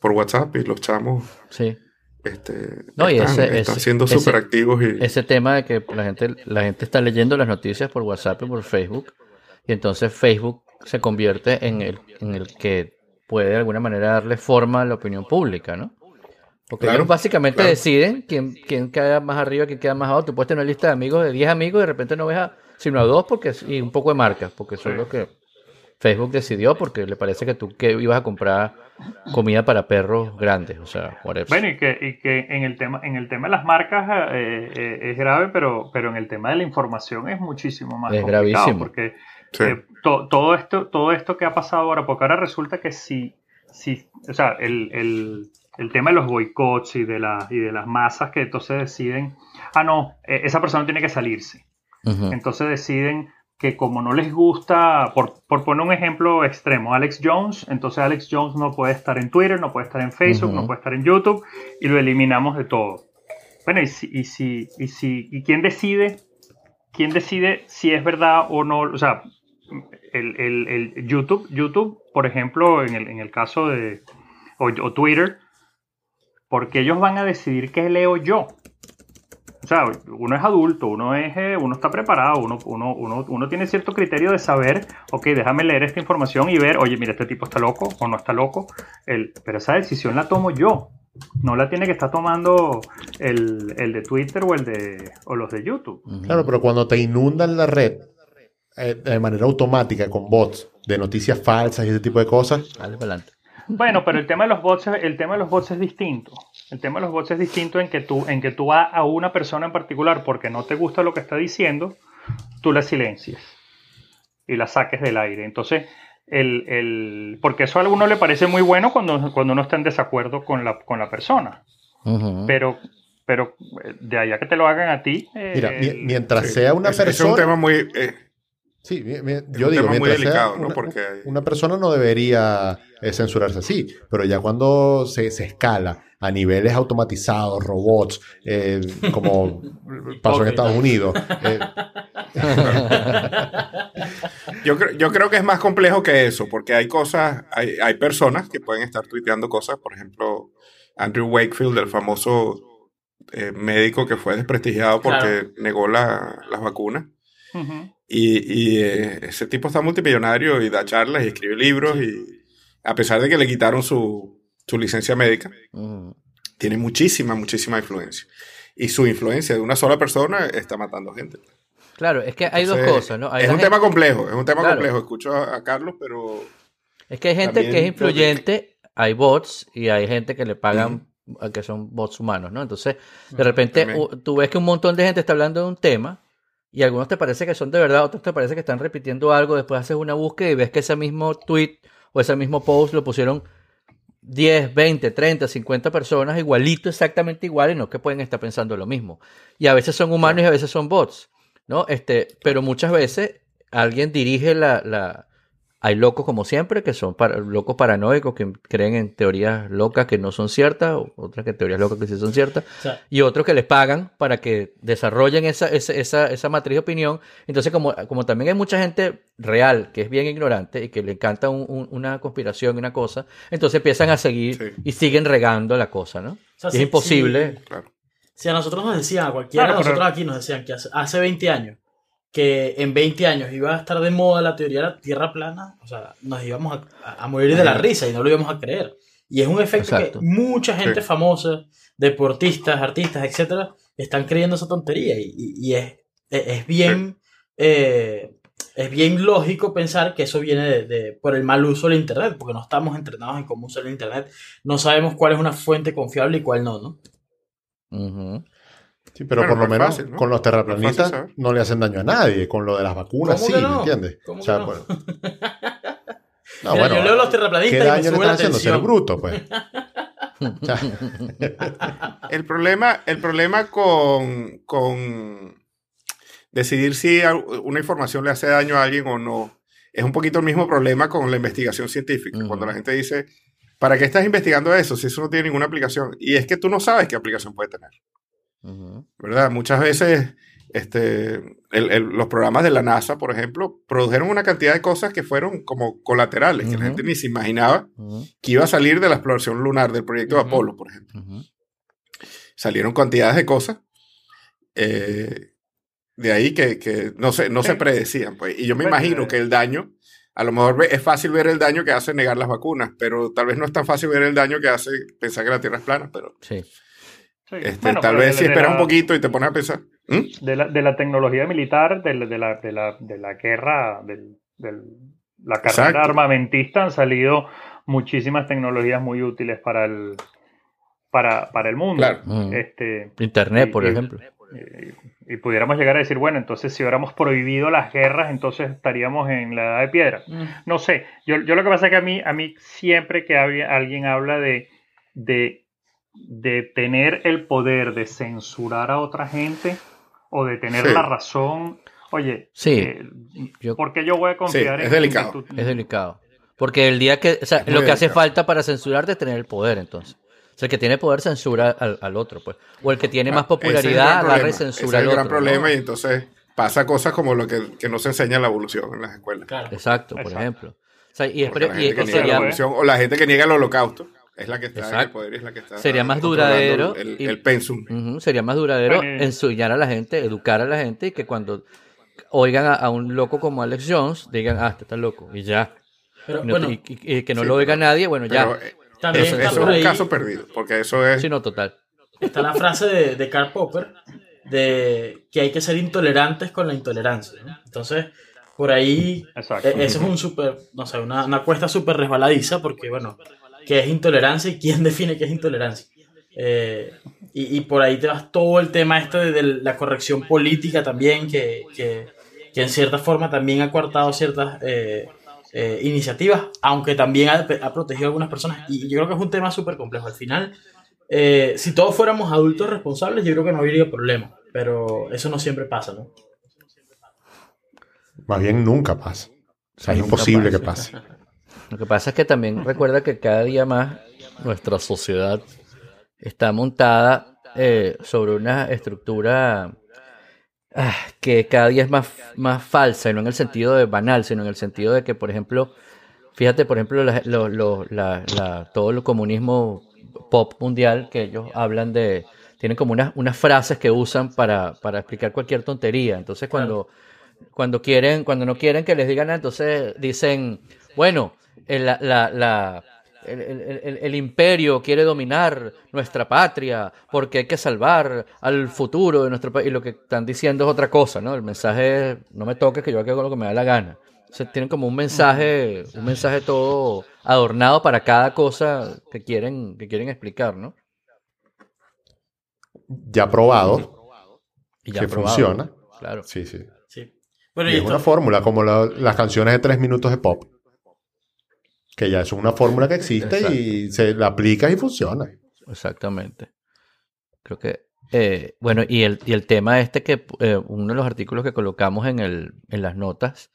por WhatsApp y los chamos Sí. este, No, y están, ese- están ese- siendo súper activos y Ese tema de que la gente, la gente está leyendo las noticias por WhatsApp y por Facebook, y entonces Facebook se convierte en el, en el que puede de alguna manera darle forma a la opinión pública, ¿no? Porque Claro, ellos básicamente claro. deciden quién, quién queda más arriba, quién queda más abajo. Tú puedes tener una lista de amigos de 10 amigos y de repente no ves a, sino a dos porque, y un poco de marcas, porque son Sí. lo que Facebook decidió porque le parece que tú que ibas a comprar comida para perros grandes, o sea, whatever. Bueno, y que, y que en el tema, en el tema de las marcas eh, eh, es grave, pero, pero en el tema de la información es muchísimo más Es complicado. gravísimo. Porque Sí. eh, to- todo esto, todo esto que ha pasado ahora, porque ahora resulta que si, si o sea, el, el- el tema de los boicots y de las y de las masas que entonces deciden, ah no, eh, esa persona tiene que salirse. Ujú. Entonces deciden que como no les gusta, por, por poner un ejemplo extremo, Alex Jones, entonces Alex Jones no puede estar en Twitter, no puede estar en Facebook, Ujú. no puede estar en YouTube y lo eliminamos de todo. Bueno, y si, y si, y si, y quién decide, quién decide si es verdad o no, o sea, el, el- el YouTube, YouTube, por ejemplo, en el, en el caso de, o, Twitter, porque ellos van a decidir qué leo yo. O sea, uno es adulto, uno es, eh, uno está preparado, uno, uno, uno, uno tiene cierto criterio de saber, ok, déjame leer esta información y ver, oye, mira, este tipo está loco o no está loco. El, pero esa decisión la tomo yo. No la tiene que estar tomando el, el de Twitter o el de o los de YouTube. Claro, pero cuando te inundan la red eh, de manera automática con bots de noticias falsas y ese tipo de cosas, Dale para adelante. Bueno, pero el tema de los bots, es- el tema de los bots es distinto. El tema de los bots es distinto en que tú, en que tú vas a una persona en particular porque no te gusta lo que está diciendo, tú la silencias y la saques del aire. Entonces, el, el, porque eso a alguno le parece muy bueno cuando, cuando uno está en desacuerdo con la, con la persona. Pero, pero eh, de allá que te lo hagan a ti. eh, mira, mi- el- mientras sea una persona... es un tema muy... eh, Sí, Es yo un digo, tema muy delicado, ¿no? una, Porque- una persona no debería eh, censurarse así, pero ya cuando se, se escala a niveles automatizados, robots, eh, como *laughs* pasó en. Estados Unidos, eh, Yo, creo- yo creo que es más complejo que eso, porque hay cosas, hay, hay personas que pueden estar tuiteando cosas, por ejemplo, Andrew Wakefield, el famoso eh, médico que fue desprestigiado porque Claro. negó la- las vacunas. Y, y, eh, ese tipo está multimillonario y da charlas y escribe libros y a pesar de que le quitaron su, su licencia médica, Ujú. tiene muchísima, muchísima influencia. Y su influencia de una sola persona está matando gente. Claro, es que hay dos Entonces, cosas, ¿no? Hay es un gente- tema complejo, es un tema Claro. complejo. Escucho a, a Carlos, pero Es que hay gente que es influyente, hay bots y hay gente que le pagan a que son bots humanos, ¿no? Entonces, de repente también. tú ves que un montón de gente está hablando de un tema y algunos te parece que son de verdad, otros te parece que están repitiendo algo, después haces una búsqueda y ves que ese mismo tweet o ese mismo post lo pusieron 10, 20, 30, 50 personas igualito, exactamente igual y no que pueden estar pensando lo mismo. Y a veces son humanos y a veces son bots, ¿no? Este, pero muchas veces alguien dirige la, la, hay locos como siempre, que son para- locos paranoicos, que creen en teorías locas que no son ciertas, otras que teorías locas que sí son ciertas, O sea, y otros que les pagan para que desarrollen esa, esa, esa, esa matriz de opinión. Entonces, como, como también hay mucha gente real que es bien ignorante y que le encanta un- un- una conspiración y una cosa, entonces empiezan a seguir Sí. y siguen regando la cosa, ¿no? o sea, Y si- es imposible. si- claro. Si a nosotros nos decían, a cualquiera Claro, de pero- nosotros aquí nos decían que hace, hace 20 años, que en 20 años iba a estar de moda la teoría de la Tierra plana, o sea, nos íbamos a, a morir de la risa y no lo íbamos a creer. Y es un efecto Exacto. que mucha gente Sí. famosa, deportistas, artistas, etcétera, están creyendo esa tontería. Y, es, es, es bien. eh, es bien lógico pensar que eso viene de, de- por el mal uso del Internet, porque no estamos entrenados en cómo usar el Internet. No sabemos cuál es una fuente confiable y cuál no, ¿no? Sí, pero por lo menos fácil, ¿no? con los fácil terraplanistas no le hacen daño a nadie, con lo de las vacunas ¿Cómo sí, no? ¿me entiendes? ¿Cómo O sea, que no? bueno. *laughs* No, Mira, bueno, yo leo los ¿Qué terraplanistas y me daño le están haciendo? Ser bruto, pues. *laughs* El problema, el problema con, con decidir si una información le hace daño a alguien o no es un poquito el mismo problema con la investigación científica. Cuando la gente dice, ¿para qué estás investigando eso si eso no tiene ninguna aplicación? Y es que tú no sabes qué aplicación puede tener. ¿Verdad? Muchas veces este, el- el- los programas de la NASA, por ejemplo, produjeron una cantidad de cosas que fueron como colaterales, que la gente ni se imaginaba que iba a salir de la exploración lunar del proyecto de. Apolo, por ejemplo. Salieron cantidades de cosas eh, de ahí que, que no, se, no se predecían. Pues. Y yo me imagino eh. que el daño, a lo mejor es fácil ver el daño que hace negar las vacunas, pero tal vez no es tan fácil ver el daño que hace pensar que la Tierra es plana, pero Sí. Sí. este, Bueno, tal vez de si de esperas la- un poquito y te pones a pensar. ¿Mm? de la, de la tecnología militar, de la, de la, de la, de la guerra, del, del- la carrera Exacto. armamentista, han salido muchísimas tecnologías muy útiles para el, para, para el mundo. Claro. Mm. Este, Internet, y- por y- ejemplo. y, y pudiéramos llegar a decir, bueno, entonces si hubiéramos prohibido las guerras, entonces estaríamos en la edad de piedra. Mm. No sé, yo, yo lo que pasa es que a mí, a mí siempre que había- alguien habla de, de, de tener el poder de censurar a otra gente o de tener Sí. la razón, oye, Sí, eh, yo- ¿por qué yo voy a confiar Sí, en es delicado. en que tú- Es delicado. Porque el día que, o sea, lo que hace delicado. falta para censurarte es tener el poder, entonces. O sea, el que tiene poder censura al, al otro, pues. O el que tiene más Ah, el popularidad agarra y censura es el gran problema y entonces pasa cosas como lo que, que no se enseña en la evolución en las escuelas. Claro. Exacto, por Exacto. ejemplo. O sea, y, la y- gente que y niega la sería, evolución, o la gente que niega el holocausto es la que está en el poder y es la que está Sería más duradero el, y- el pensum. Sería más duradero Bueno, enseñar a la gente, educar a la gente y que cuando oigan a, a un loco como Alex Jones, digan, ah, este está loco, y ya. Pero Y, no- bueno, y- y- y que no Sí, lo oiga pero- nadie, bueno, ya. Pero eh, también eso, está eso es un ahí, caso perdido, porque eso es... Sí, no, total. está la frase de, de Karl Popper de que hay que ser intolerantes con la intolerancia. ¿no? Entonces, por ahí, Exacto. e- eso es un súper, no sé, una, una cuesta súper resbaladiza porque, bueno, ¿qué es intolerancia y quién *laughs* define qué es intolerancia? Eh, y, y por ahí te vas todo el tema este de, de la corrección política también, que, que, que en cierta forma también ha coartado ciertas eh, eh, iniciativas, aunque también ha, ha protegido a algunas personas. Y yo creo que es un tema súper complejo. Al final, eh, si todos fuéramos adultos responsables, yo creo que no habría problema. Pero eso no siempre pasa, ¿no? Más bien nunca pasa. O sea, es imposible pasa. que pase. *laughs* Lo que pasa es que también recuerda que cada día más nuestra sociedad está montada eh, sobre una estructura ah, que cada día es más, más falsa, y no en el sentido de banal, sino en el sentido de que, por ejemplo, fíjate, por ejemplo, la- lo- lo- la- la- todo el comunismo pop mundial, que ellos hablan de, tienen como unas, unas frases que usan para, para explicar cualquier tontería. Entonces, cuando, cuando quieren, cuando no quieren que les digan entonces dicen, bueno, el, la, la- la- el, el- el- el imperio quiere dominar nuestra patria porque hay que salvar al futuro de nuestro país. Y lo que están diciendo es otra cosa, ¿no? El mensaje es, no me toques que yo hago lo que me da la gana. O sea, tienen como un mensaje, un mensaje todo adornado para cada cosa que quieren, que quieren explicar, ¿no? Ya probado Y ya que probado, funciona. Claro. Sí, sí. Sí. Bueno, Y y es esto- una fórmula, como la- las canciones de tres minutos de pop. Que ya es una fórmula que existe y se la aplica y funciona. Exactamente. Creo que, eh, bueno, y el, y el tema este que eh, uno de los artículos que colocamos en, el, en las notas,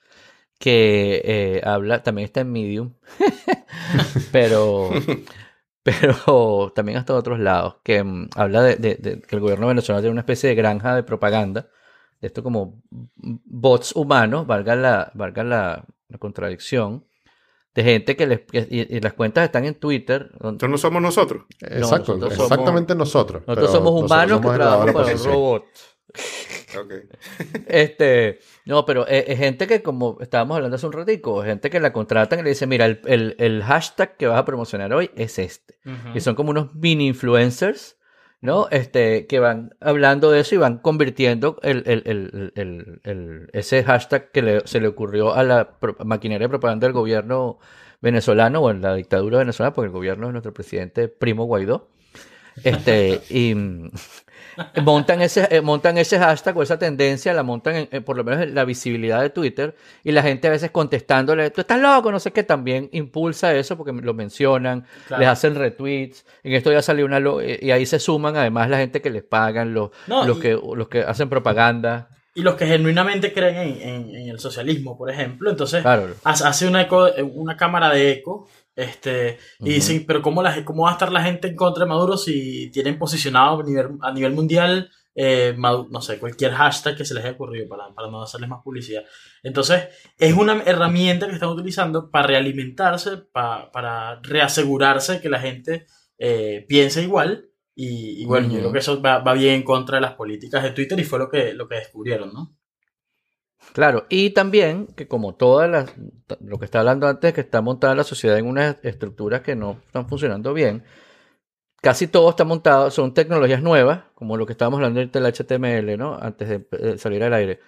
que eh, habla, también está en Medium, *laughs* pero, *laughs* pero también hasta otros lados, que mm, habla de, de- de que el gobierno venezolano tiene una especie de granja de propaganda, de esto como bots humanos, valga la, valga la, la contradicción, de gente que les, que- y, y las cuentas están en Twitter, Entonces no somos nosotros. Exacto, nosotros somos- exactamente nosotros. nosotros somos humanos que somos trabajamos para un oposición. robot. *laughs* Ok. *laughs* Este, no, pero es, es gente que, como estábamos hablando hace un ratico, gente que la contratan y le dice, mira, el, el- el hashtag que vas a promocionar hoy es este. Y son como unos mini influencers, ¿no? Este, que van hablando de eso y van convirtiendo el, el- el- el- ese hashtag que le- se le ocurrió a la maquinaria de propaganda del gobierno venezolano o en la dictadura venezolana, porque el gobierno es nuestro presidente Primo Guaidó. Este, y *laughs* montan ese, eh, montan ese hashtag o esa tendencia, la montan en, en por lo menos en la visibilidad de Twitter, y la gente a veces contestándole, tú estás loco, no sé qué, también impulsa eso porque lo mencionan, Claro. les hacen retweets. En esto ya salió una eh, y ahí se suman además la gente que les pagan, los, No, los y- que los que hacen propaganda. Y los que genuinamente creen en, en- en el socialismo, por ejemplo, entonces Claro. hace hace una, eco- una cámara de eco este, y Ujú. dicen, pero cómo, la, ¿cómo va a estar la gente en contra de Maduro si tienen posicionado a nivel, a nivel mundial eh, madu- no sé, cualquier hashtag que se les haya ocurrido para, para no hacerles más publicidad. Entonces, es una herramienta que están utilizando para realimentarse, pa- para reasegurarse que la gente eh, piensa igual. Y, y bueno, yo Ujú. creo que eso va, va bien en contra de las políticas de Twitter y fue lo que, lo que descubrieron, ¿no? Claro, y también que como todas las, lo que está hablando antes, que está montada la sociedad en unas estructuras que no están funcionando bien, casi todo está montado, son tecnologías nuevas, como lo que estábamos hablando del HTML, ¿no? Antes de eh, salir al aire.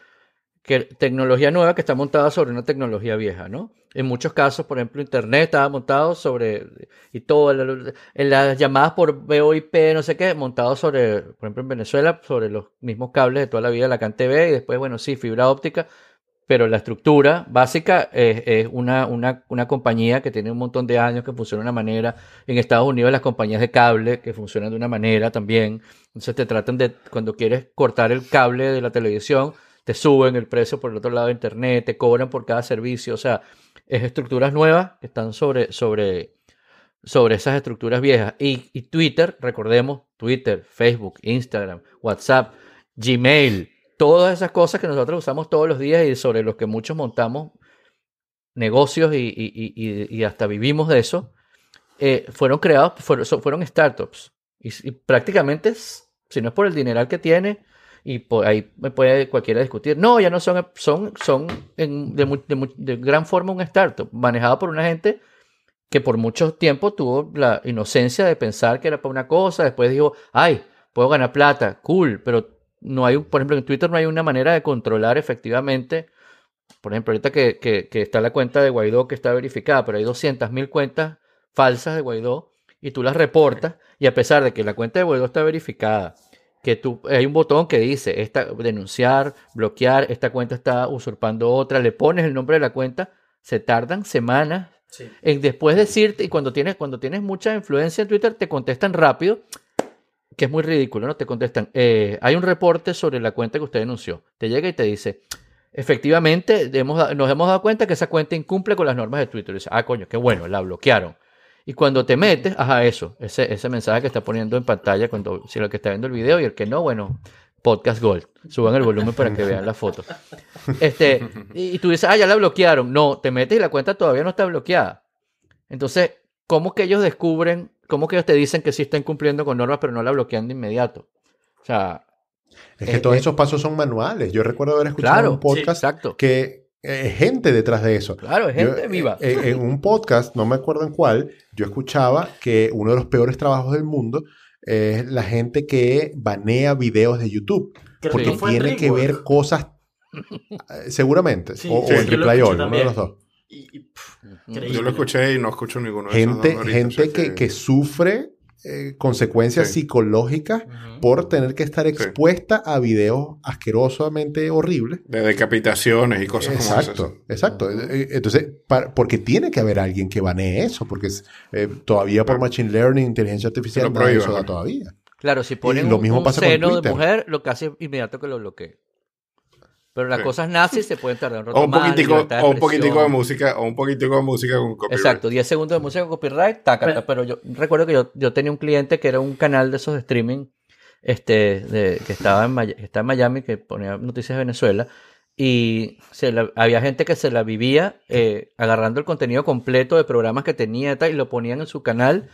Que tecnología nueva que está montada sobre una tecnología vieja, ¿no? En muchos casos, por ejemplo, Internet estaba montado sobre, y todo, en las llamadas por VoIP, no sé qué, montado sobre, por ejemplo, en Venezuela, sobre los mismos cables de toda la vida, la CAN TV, y después, bueno, sí, fibra óptica, pero la estructura básica es, es una, una, una compañía que tiene un montón de años, que funciona de una manera. En Estados Unidos las compañías de cable que funcionan de una manera también. Entonces te tratan de, cuando quieres cortar el cable de la televisión, te suben el precio por el otro lado de Internet, te cobran por cada servicio. O sea, es estructuras nuevas que están sobre, sobre, sobre esas estructuras viejas. Y, Twitter, recordemos, Twitter, Facebook, Instagram, WhatsApp, Gmail, todas esas cosas que nosotros usamos todos los días y sobre los que muchos montamos negocios y, y- y- hasta vivimos de eso, eh, fueron creados, fueron, fueron startups. Y, prácticamente, si no es por el dineral que tiene, y por ahí me puede cualquiera discutir, no, ya no son, son, son en- de, gran forma un startup, manejado por una gente que por mucho tiempo tuvo la inocencia de pensar que era para una cosa, después dijo, ay, puedo ganar plata, cool, pero no hay, por ejemplo, en Twitter no hay una manera de controlar efectivamente, por ejemplo, ahorita que, que- que está la cuenta de Guaidó que está verificada, pero hay 200.000 cuentas falsas de Guaidó y tú las reportas y a pesar de que la cuenta de Guaidó está verificada, que tú, hay un botón que dice esta, denunciar, bloquear, esta cuenta está usurpando otra, le pones el nombre de la cuenta, se tardan semanas Sí. en después decirte, y cuando tienes, cuando tienes mucha influencia en Twitter, te contestan rápido, que es muy ridículo, ¿no? Te contestan, eh, hay un reporte sobre la cuenta que usted denunció. Te llega y te dice, efectivamente, hemos nos hemos dado cuenta que esa cuenta incumple con las normas de Twitter. Y dice, ah, coño, qué bueno, la bloquearon. Y cuando te metes, ajá, eso, ese, ese mensaje que está poniendo en pantalla, cuando, si el que está viendo el video y el que no, bueno, Podcast Gold. Suban el volumen para que vean la foto. Este, y, tú dices, ah, ya la bloquearon. No, te metes y la cuenta todavía no está bloqueada. Entonces, ¿cómo que ellos descubren, cómo que ellos te dicen que sí están cumpliendo con normas, pero no la bloquean de inmediato? O sea, Es que Eh, todos eh. esos pasos son manuales. Yo recuerdo haber escuchado claro, un podcast que eh, gente detrás de eso. Claro, Yo, gente eh, viva. eh, en un podcast, no me acuerdo en cuál, yo escuchaba que uno de los peores trabajos del mundo es la gente que banea videos de YouTube. Creo Porque que tiene que ver cosas. eh, seguramente. Sí, o, o sí, lo Reply escuché All, uno de también. los dos. Y- y, pff, Ujú. increíble. Yo lo escuché y no escucho ninguno de esos Gente, ahorita, gente o que, que sufre eh, consecuencias Sí. psicológicas por tener que estar expuesta a videos asquerosamente horribles. De decapitaciones y cosas como Exacto, esas. exacto. Eh, Entonces, para- porque tiene que haber alguien que banee eso, porque es, eh, todavía por Machine Learning, inteligencia artificial, de prohíben, eso da ¿no? todavía. Claro, si ponen lo un- mismo un, pasa con seno de Twitter. mujer, lo casi es inmediato que lo bloquee. Pero las Sí. cosas nazis se pueden tardar un rato O un más, poquitico, o un poquitico de música, o un poquitico de música con copyright. Exacto, 10 segundos de música con copyright, tácata. Pero- Pero yo recuerdo que yo, yo tenía un cliente que era un canal de esos de streaming este, de, que estaba en, Maya- que está en Miami, que ponía noticias de Venezuela, y se la- había gente que se la vivía eh, agarrando el contenido completo de programas que tenía y lo ponían en su canal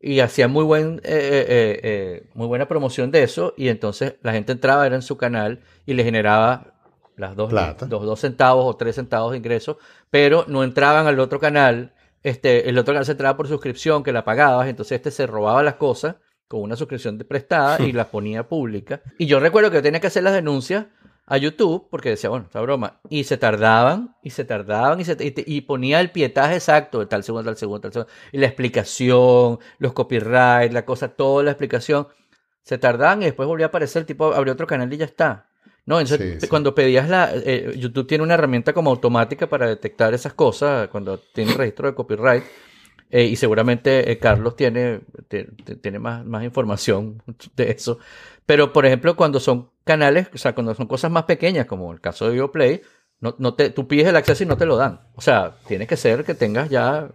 y hacían muy, buen, eh, eh, eh, eh, muy buena promoción de eso, y entonces la gente entraba, era en su canal, y le generaba las dos, Plata. dos, dos centavos o tres centavos de ingreso, pero no entraban al otro canal. Este, el otro canal se entraba por suscripción que la pagabas, entonces este se robaba las cosas con una suscripción de prestada y *laughs* las ponía pública. Y yo recuerdo que yo tenía que hacer las denuncias a YouTube porque decía, bueno, esta broma. Y se tardaban, y se tardaban, y, se, y, te- y ponía el pietaje exacto de tal segundo, tal segundo, tal segundo. Y la explicación, los copyright, la cosa, toda la explicación. Se tardaban y después volvía a aparecer el tipo, abrió otro canal y ya está. No, entonces Sí, sí. cuando pedías la... eh, YouTube tiene una herramienta como automática para detectar esas cosas cuando tiene registro de copyright. Eh, y seguramente eh, Carlos tiene, te- te- tiene más, más información de eso. Pero, por ejemplo, cuando son canales, o sea, cuando son cosas más pequeñas, como el caso de Videoplay, no, no te, tú pides el acceso y no te lo dan. O sea, tiene que ser que tengas ya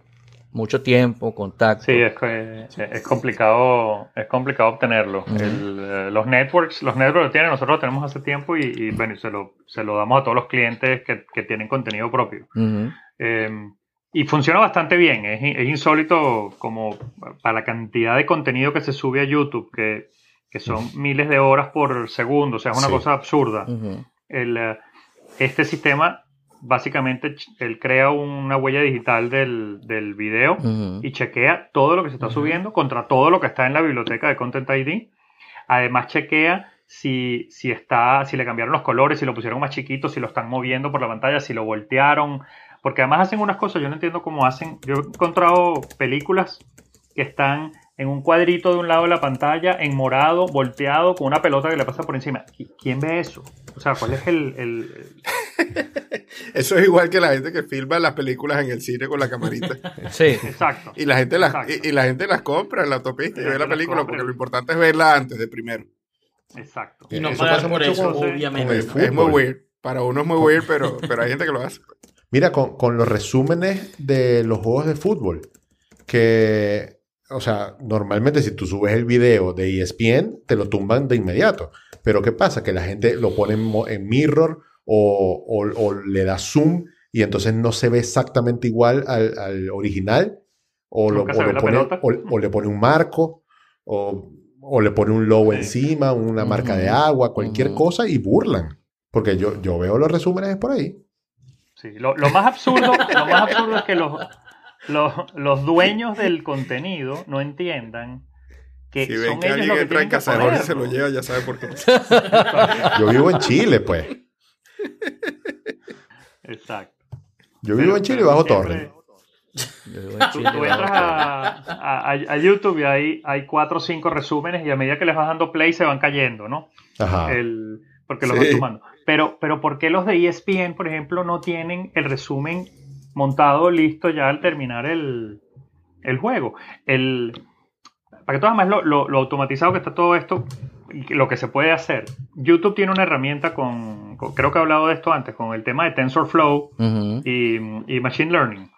mucho tiempo, contacto. Sí, es, que- es complicado, es complicado obtenerlo. Ujú. El, eh, los networks, los networks lo tienen, nosotros lo tenemos hace tiempo y, y, bueno, se lo, se lo damos a todos los clientes que, que tienen contenido propio. Ujú. Eh, y funciona bastante bien, es, es insólito como para la cantidad de contenido que se sube a YouTube, que, que son miles de horas por segundo, o sea, es una Sí. cosa absurda. El, eh, este sistema, básicamente, él crea una huella digital del, del video y chequea todo lo que se está subiendo contra todo lo que está en la biblioteca de Content ID. Además, chequea si, si, está, si le cambiaron los colores, si lo pusieron más chiquito, si lo están moviendo por la pantalla, si lo voltearon. Porque además hacen unas cosas, yo no entiendo cómo hacen. Yo he encontrado películas que están en un cuadrito de un lado de la pantalla, en morado, volteado, con una pelota que le pasa por encima. ¿Qui- ¿Quién ve eso? O sea, ¿cuál es el- el, Eso es igual que la gente que filma las películas en el cine con la camarita. *laughs* Sí. Exacto. Y la gente las, y, y la gente las compra en la autopista y ve la película porque lo importante es verla antes de primero. Exacto. Y no Eso pasa por mucho eso, con- obviamente. con Es, es muy weird. Para uno es muy weird, pero, pero hay gente que lo hace. Mira, con, con los resúmenes de los juegos de fútbol, que, o sea, normalmente si tú subes el video de ESPN, te lo tumban de inmediato. Pero ¿qué pasa? Que la gente lo pone en, mo- en mirror o, o- o le da zoom y entonces no se ve exactamente igual al, al original. O, lo, Nunca o se ve lo la pone, pelota. o, o le pone un marco, o, o le pone un logo Sí. encima, una marca de agua, cualquier cosa y burlan. Porque yo, yo veo los resúmenes por ahí. Sí, lo, lo más absurdo, lo más absurdo es que los, los, los dueños del contenido no entiendan que Si son ven que ellos alguien los que entra en casa de y se lo lleva, ya sabe por qué. *laughs* Yo vivo en Chile, pues. Exacto. Yo vivo Pero- en Chile bajo siempre- torre. Yo vivo en Tú, Chile, tú bajo entras todo. a, a- a- a YouTube y ahí hay cuatro o cinco resúmenes y a medida que les vas dando play se van cayendo, ¿no? Ajá. El, porque los Sí. van sumando. Pero, pero ¿por qué los de ESPN, por ejemplo, no tienen el resumen montado listo ya al terminar el, el juego? El, para que tú veas más lo, lo- lo automatizado que está todo esto lo que se puede hacer. YouTube tiene una herramienta con, con- creo que he hablado de esto antes, con el tema de TensorFlow y, y Machine Learning.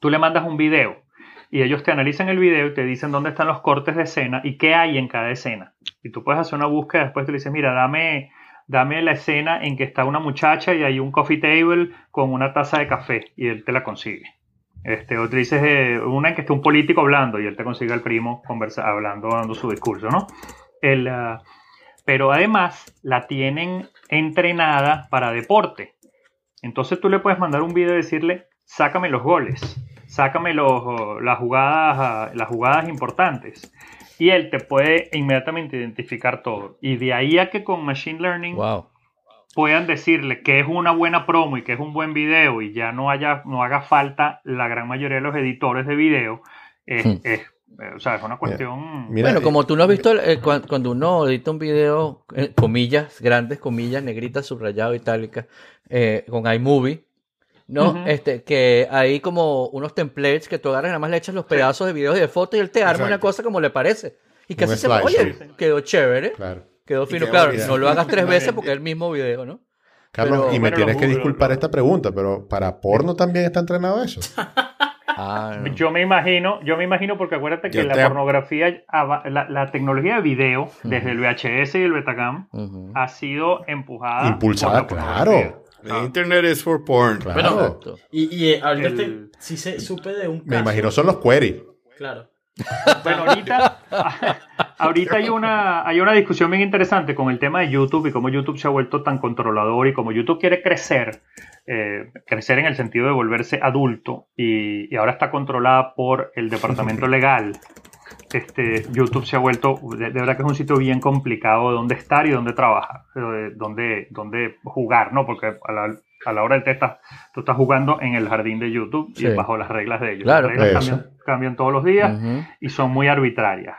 Tú le mandas un video y ellos te analizan el video y te dicen dónde están los cortes de escena y qué hay en cada escena. Y tú puedes hacer una búsqueda, después tú le dices, mira, dame, dame la escena en que está una muchacha y hay un coffee table con una taza de café y él te la consigue. Este, o te dices eh, una en que está un político hablando y él te consigue al primo conversa, hablando, dando su discurso, ¿no? El, ah, pero además la tienen entrenada para deporte. Entonces tú le puedes mandar un video y decirle, sácame los goles, sácame los, las, jugadas, ah, las jugadas importantes. Y él te puede inmediatamente identificar todo. Y de ahí a que con Machine Learning Wow. puedan decirle que es una buena promo y que es un buen video y ya no haya no haga falta la gran mayoría de los editores de video es, Hmm. es, o sea es una cuestión Mira, bueno, eh, como tú no has visto eh, cuan- cuando uno edita un video, eh, comillas, grandes comillas, negritas, subrayado, itálicas, eh, con iMovie, ¿no? Este, que hay como unos templates que tú agarras y nada más le echas los pedazos de videos y de fotos y él te arma Exacto. una cosa como le parece. Y así se oye, quedó chévere, Claro. quedó fino. quedó Claro, no lo hagas tres *laughs* veces porque es el mismo video, ¿no? Carlos, Pero- y me tienes que disculpar esta pregunta, pero ¿para porno también está entrenado eso? *laughs* Ah, no. yo me imagino yo me imagino porque acuérdate que Yo la te- pornografía ava- la, la tecnología de video desde el VHS y el Betacam ha sido empujada Impulsada, por la pornografía. claro. The internet is for porn. Claro. Bueno. Y, y eh, ahorita El- este- sí se supe de un caso. Me imagino son los queries. Claro. Bueno, ahorita, *laughs* ahorita hay, una, hay una discusión bien interesante con el tema de YouTube y cómo YouTube se ha vuelto tan controlador y cómo YouTube quiere crecer, eh, crecer en el sentido de volverse adulto y, y ahora está controlada por el departamento *laughs* legal. Este, YouTube se ha vuelto, de, de verdad que es un sitio bien complicado donde estar y donde trabajar, eh, donde, donde jugar, ¿no? Porque a la, a la hora del test estás- tú estás jugando en el jardín de YouTube Sí. y bajo las reglas de ellos. Claro. las reglas cambian, cambian todos los días y son muy arbitrarias.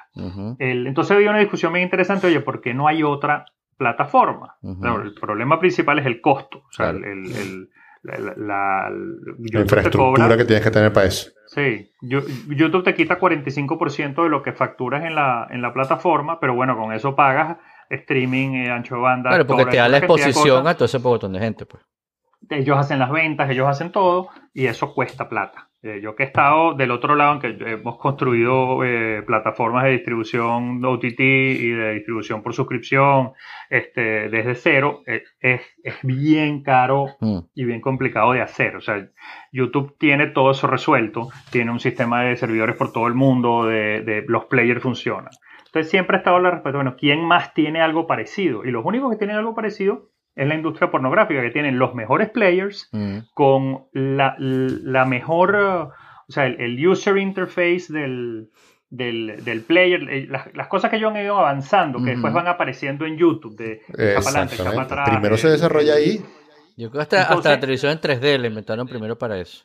El- entonces había una discusión bien interesante, oye, ¿por qué no hay otra plataforma? Claro, el problema principal es el costo. O sea, Claro. el, el- la, la- la- infraestructura cobra- que tienes que tener para eso. Sí, Yo- YouTube te quita 45% de lo que facturas en la, en la plataforma, pero bueno, con eso pagas streaming, eh, ancho de banda. Claro, porque te da la exposición a todo ese montón de gente, pues. ellos hacen las ventas, ellos hacen todo y eso cuesta plata. Eh, yo que he estado del otro lado, en que hemos construido eh, plataformas de distribución OTT y de distribución por suscripción este, desde cero, eh, es, es bien caro Mm. y bien complicado de hacer. O sea, YouTube tiene todo eso resuelto, tiene un sistema de servidores por todo el mundo, de, de los players funcionan. Entonces siempre ha estado la respuesta, bueno, ¿quién más tiene algo parecido? Y los únicos que tienen algo parecido es la industria pornográfica, que tienen los mejores players Mm. con la, la mejor, uh, o sea, el, el user interface del, del, del player, eh, las, las cosas que ellos han ido avanzando, que después van apareciendo en YouTube, de para adelante, atrás. Primero se eh, desarrolla ahí. Yo creo que hasta, hasta la televisión en 3D le inventaron primero para eso.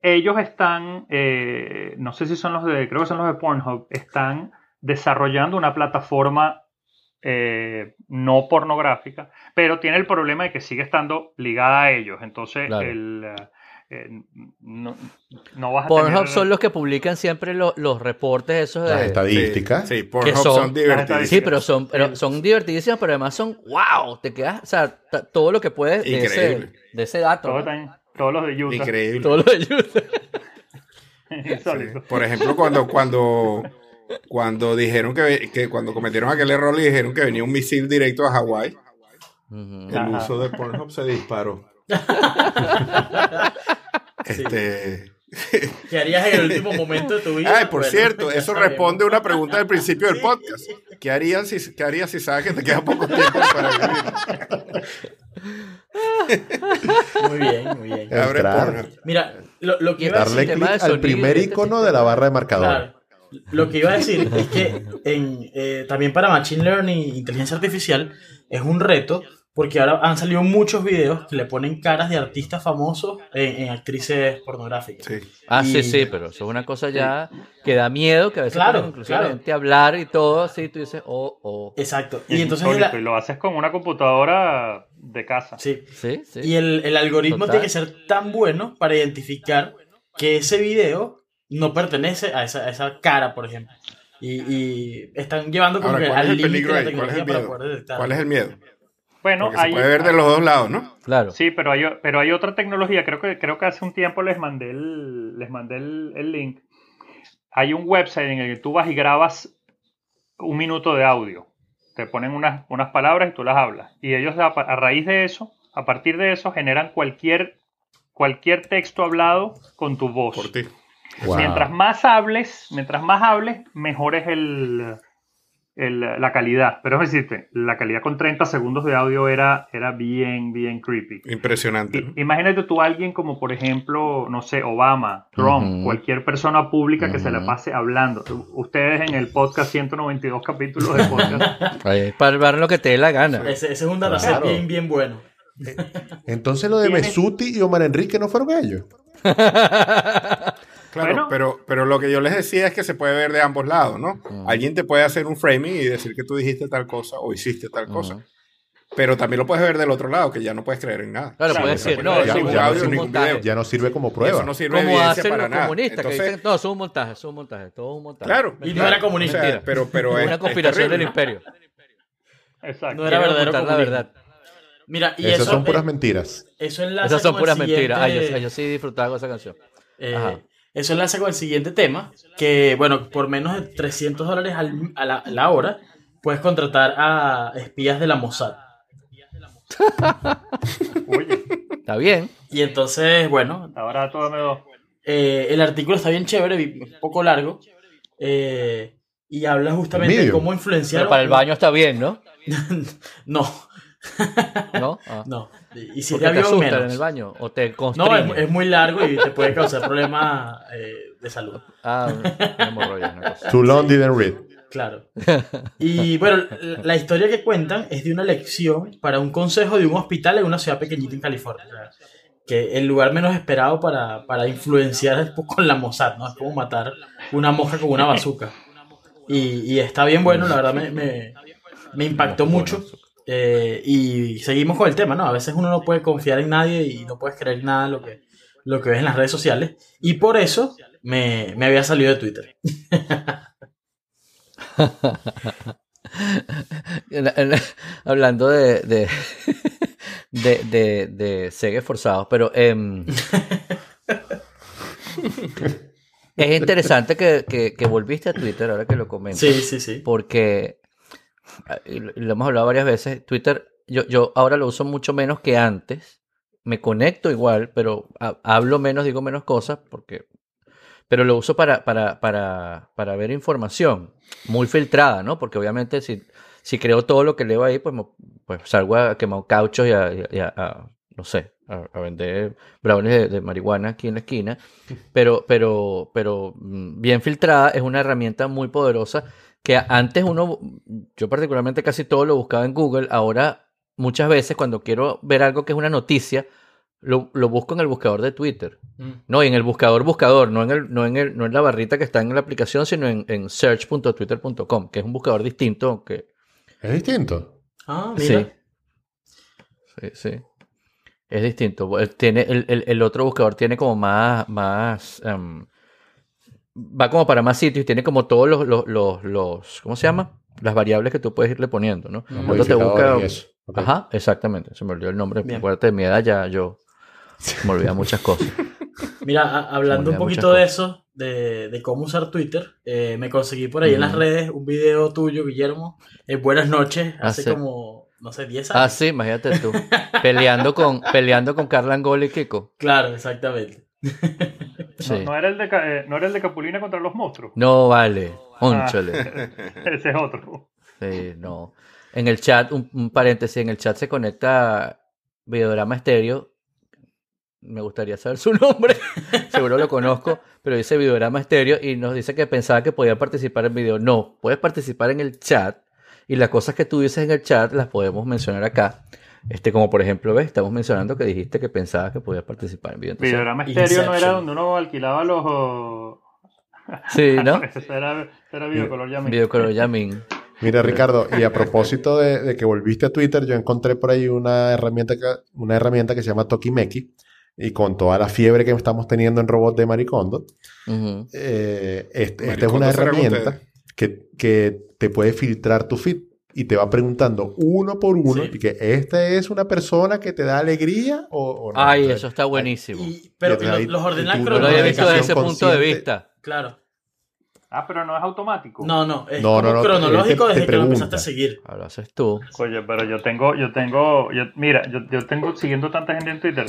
ellos están, eh, no sé si son los de, creo que son los de Pornhub, están desarrollando una plataforma eh, no pornográfica, pero tiene el problema de que sigue estando ligada a ellos. Entonces, Claro. el, eh, no, no vas a Pornhub tener... son los que publican siempre lo- los reportes esos Las de... estadísticas. Sí, sí Pornhub son- son, divertidos. Sí, pero son, pero son divertidísimas, pero además son wow, te quedas, o sea, todo lo que puedes de ese, de ese dato. Todos, ¿no? están- todos los de Utah. Increíble. Todo lo de YouTube. *laughs* Insólito. Por ejemplo, cuando, cuando, cuando dijeron que, que cuando cometieron aquel error y dijeron que venía un misil directo a Hawái, el Ajá. uso de Pornhub se disparó. *laughs* este, ¿Qué harías en el último momento de tu vida? Ay, por Bueno, cierto, eso responde a una pregunta del principio del podcast. ¿Qué harías si, qué harías si sabes que te queda poco tiempo para vivir? Muy bien, muy bien. Abre. Mira, lo, lo que iba a decir... al primer este icono de la barra de marcador. Claro. Lo que iba a decir es que en, eh, también para Machine Learning e inteligencia artificial es un reto porque ahora han salido muchos videos que le ponen caras de artistas famosos en, en actrices pornográficas. Sí. Ah, sí, Y- sí, pero eso es una cosa ya que da miedo, que a veces Claro, la claro. gente hablar y todo, así tú dices, oh, oh. Exacto. Y entonces y lo haces con una computadora de casa. sí. Sí, sí. Y el, el algoritmo Total. tiene que ser tan bueno para identificar que ese video no pertenece a esa, a esa cara, por ejemplo. Y, y están llevando como Ahora, que ¿cuál es al el límite peligro la ahí? ¿Cuál es tecnología el para miedo? poder detectar. ¿Cuál es el miedo? Bueno, Porque se hay- puede ver de los dos lados, ¿no? Claro. Sí, pero hay, pero hay otra tecnología, creo que, creo que hace un tiempo les mandé el, les mandé el, el link. Hay un website en el que tú vas y grabas un minuto de audio. Te ponen unas, unas palabras y tú las hablas. Y ellos a, a raíz de eso, a partir de eso, generan cualquier, cualquier texto hablado con tu voz. Por ti. Wow. Mientras más hables, mientras más hables, mejor es el, el- la calidad. Pero es decirte, la calidad con 30 segundos de audio era, era bien, bien creepy. Impresionante. Imagínate tú a alguien como, por ejemplo, no sé, Obama, Trump, cualquier persona pública que se la pase hablando. Ustedes en el podcast, 192 capítulos de podcast, *laughs* para ver lo que te dé la gana. Ese, ese es un Claro. bien, bien bueno. Entonces lo de Mesuti y Omar Enrique no fueron ellos. *laughs* Claro, Bueno. pero, pero lo que yo les decía es que se puede ver de ambos lados, ¿no? Alguien te puede hacer un framing y decir que tú dijiste tal cosa o hiciste tal cosa. Pero también lo puedes ver del otro lado, que ya no puedes creer en nada. Claro, Claro, puedes eso decir, puede no, un ningún montaje. video. Ya no sirve como Y prueba. Eso no sirve Como evidencia hacen para los nada. que Entonces, dicen, no, es un montaje, es un montaje, todo es un montaje. Claro. Y no era comunista. O sea, Mentira. pero, pero es, una es conspiración del imperio. exacto. No era verdadero la verdad. Mira, y Esas eso, son puras eh, mentiras. eso Esas son puras mentiras. Ay, yo, yo sí disfrutaba con esa canción. Eh, Ajá. Eso enlaza con el siguiente tema, que bueno, por menos de 300 dólares al- a la, la hora, puedes contratar a espías de la Mossad. *laughs* Oye, Está bien. Y entonces, bueno, ahora todo me do. eh, el artículo está bien chévere, un poco largo, eh, y habla justamente de cómo influenciar... Pero para el baño está bien, ¿no? *laughs* no, ¿No? Ah. no. Y si te avión, menos. en el baño o te No, es, es muy largo y te puede causar problemas eh, de salud. Ah, una hemorroide, una cosa. Too long didn't read. Claro. *laughs* Y bueno, la, la historia que cuentan es de una lección para un consejo de un hospital en una ciudad pequeñita en California. Que el lugar menos esperado para, para influenciar con la Mossad, ¿no? Es como matar una mosca con una bazooka. Y, y está bien bueno, la verdad me, me, me impactó mucho. Eh, y seguimos con el tema, ¿no? A veces uno no puede confiar en nadie y no puedes creer nada de lo que, lo que ves en las redes sociales. Y por eso me, me había salido de Twitter. Hablando de, de, de, de, de segue forzados, pero em, *laughs* es interesante que, que, que volviste a Twitter ahora que lo comentas. Sí, sí, sí. Porque, lo y lo hemos hablado varias veces, Twitter, yo, yo ahora lo uso mucho menos que antes. Me conecto igual, pero ha- hablo menos, digo menos cosas, porque pero lo uso para, para, para, para ver información muy filtrada, ¿no? Porque obviamente si, si creo todo lo que leo ahí, pues, pues salgo a quemar cauchos y a, y a- y a- a, no sé, a, a vender brownies de, de marihuana aquí en la esquina. Pero, pero, pero mm, bien filtrada es una herramienta muy poderosa que antes uno, yo particularmente casi todo lo buscaba en Google, ahora muchas veces cuando quiero ver algo que es una noticia, lo, lo busco en el buscador de Twitter. Mm. No, y en el buscador buscador, no en, el, no en, el, no en la barrita que está en la aplicación, sino en, en search.twitter.com, que es un buscador distinto, aunque Es distinto. Ah, mira. sí. Sí, sí. Es distinto. El, tiene, el, el- el otro buscador tiene como más, más em, va como para más sitios y tiene como todos los, los, los, los- ¿cómo se llama? Las variables que tú puedes irle poniendo, ¿no? Los Cuando te busca- y eso. Ok. Ajá, exactamente. Se me olvidó el nombre. Acuérdate de mi edad, ya yo me olvidé muchas cosas. *laughs* Mira, a- hablando un poquito de eso, de, de cómo usar Twitter, eh, me conseguí por ahí en las redes un video tuyo, Guillermo, en Buenas noches, Ah, hace como, no sé, 10 Ah, años. sí, imagínate tú. Peleando con, peleando con Carla Angola y Kiko. Claro, exactamente. Sí. No, no era el de, eh, no era el de Capulina contra los monstruos. No vale. Ah, Ónchale. *laughs* ese es otro. Sí, no. En el chat, un, un paréntesis, en el chat se conecta Videograma Estéreo. Me gustaría saber su *laughs* nombre. Seguro lo conozco, pero dice Videograma Estéreo y nos dice que pensaba que podía participar en video. No, puedes participar en el chat y las cosas que tú dices en el chat las podemos mencionar acá. Este, como por ejemplo, ves, estamos mencionando que dijiste que pensabas que podías participar en video. Entonces, Videograma estéreo no era donde uno alquilaba los. sí, *laughs* ¿no? Era, videocolor ya mismo. Videocolor *laughs* Yamin. Mira, Ricardo, y a propósito de, de que volviste a Twitter, yo encontré por ahí una herramienta que, una herramienta que se llama Tokimeki. Y con toda la fiebre que estamos teniendo en robot de Maricondo, eh, este- esta es una herramienta que, que te puede filtrar tu feed y te va preguntando uno por uno Sí. y que esta es una persona que te da alegría o, o no. Ay, Entonces, eso está buenísimo. Y, pero Y los, No lo había visto desde ese punto de vista. Claro. Ah, pero no es automático. No, no, es No, como no, no, cronológico te- te desde que lo empezaste a seguir. Ahora lo haces tú. Oye, pero yo tengo, yo tengo, yo, mira, yo, yo tengo siguiendo tanta gente en Twitter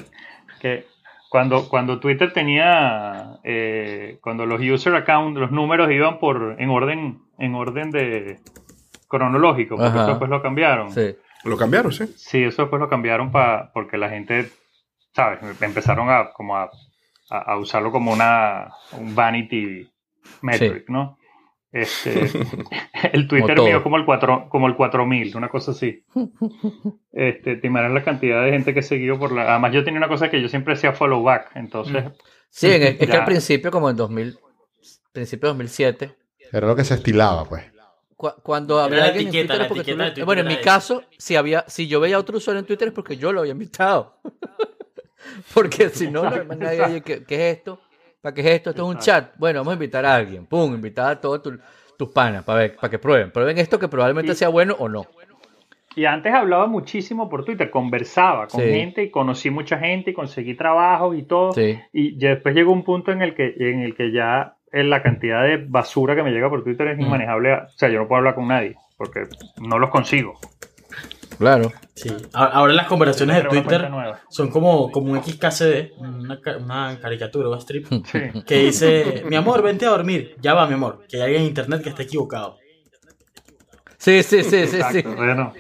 que cuando, cuando Twitter tenía, eh, cuando los user account, los números iban por en orden, en orden de cronológico, porque Ajá. eso después lo cambiaron. Sí. Lo cambiaron, sí. Sí, eso después lo cambiaron para porque la gente, ¿sabes? Empezaron a como a, a- a usarlo como una un vanity metric, ¿no? Este, *laughs* el Twitter todo. mío es como el 4 como el 4000, una cosa así. *laughs* Este, te imaginas la cantidad de gente que he seguido por la además yo tenía una cosa que yo siempre hacía follow back, entonces Sí, en- es que al principio, como en 2000, principio de 2007, Era lo que se estilaba, pues. Cu- cuando Era había la alguien en etiqueta, Twitter la es porque tú etiqueta lo- de Twitter Bueno, en mi caso, si había, si yo veía a otro usuario en Twitter es porque yo lo había invitado. *laughs* porque si no, no nadie, oye, ¿qué, qué es esto? ¿Para qué es esto? Esto es un chat. Bueno, vamos a invitar a alguien. Pum, invitar a todos tu- tus panas para ver, para que prueben. Prueben esto que probablemente sea bueno o no. Y antes hablaba muchísimo por Twitter, conversaba con Sí. gente y conocí mucha gente y conseguí trabajos y todo. Sí. Y ya después llegó un punto en el que, en el que ya la cantidad de basura que me llega por Twitter es Mm. inmanejable. O sea, yo no puedo hablar con nadie porque no los consigo. Claro. Sí. Ahora las conversaciones de Twitter son como, como un XKCD, una, ca- una caricatura, un strip, *laughs* Sí. que dice, mi amor, vente a dormir. Ya va, mi amor, que hay alguien en internet que está equivocado. Sí, sí, sí, sí, sí. Bueno,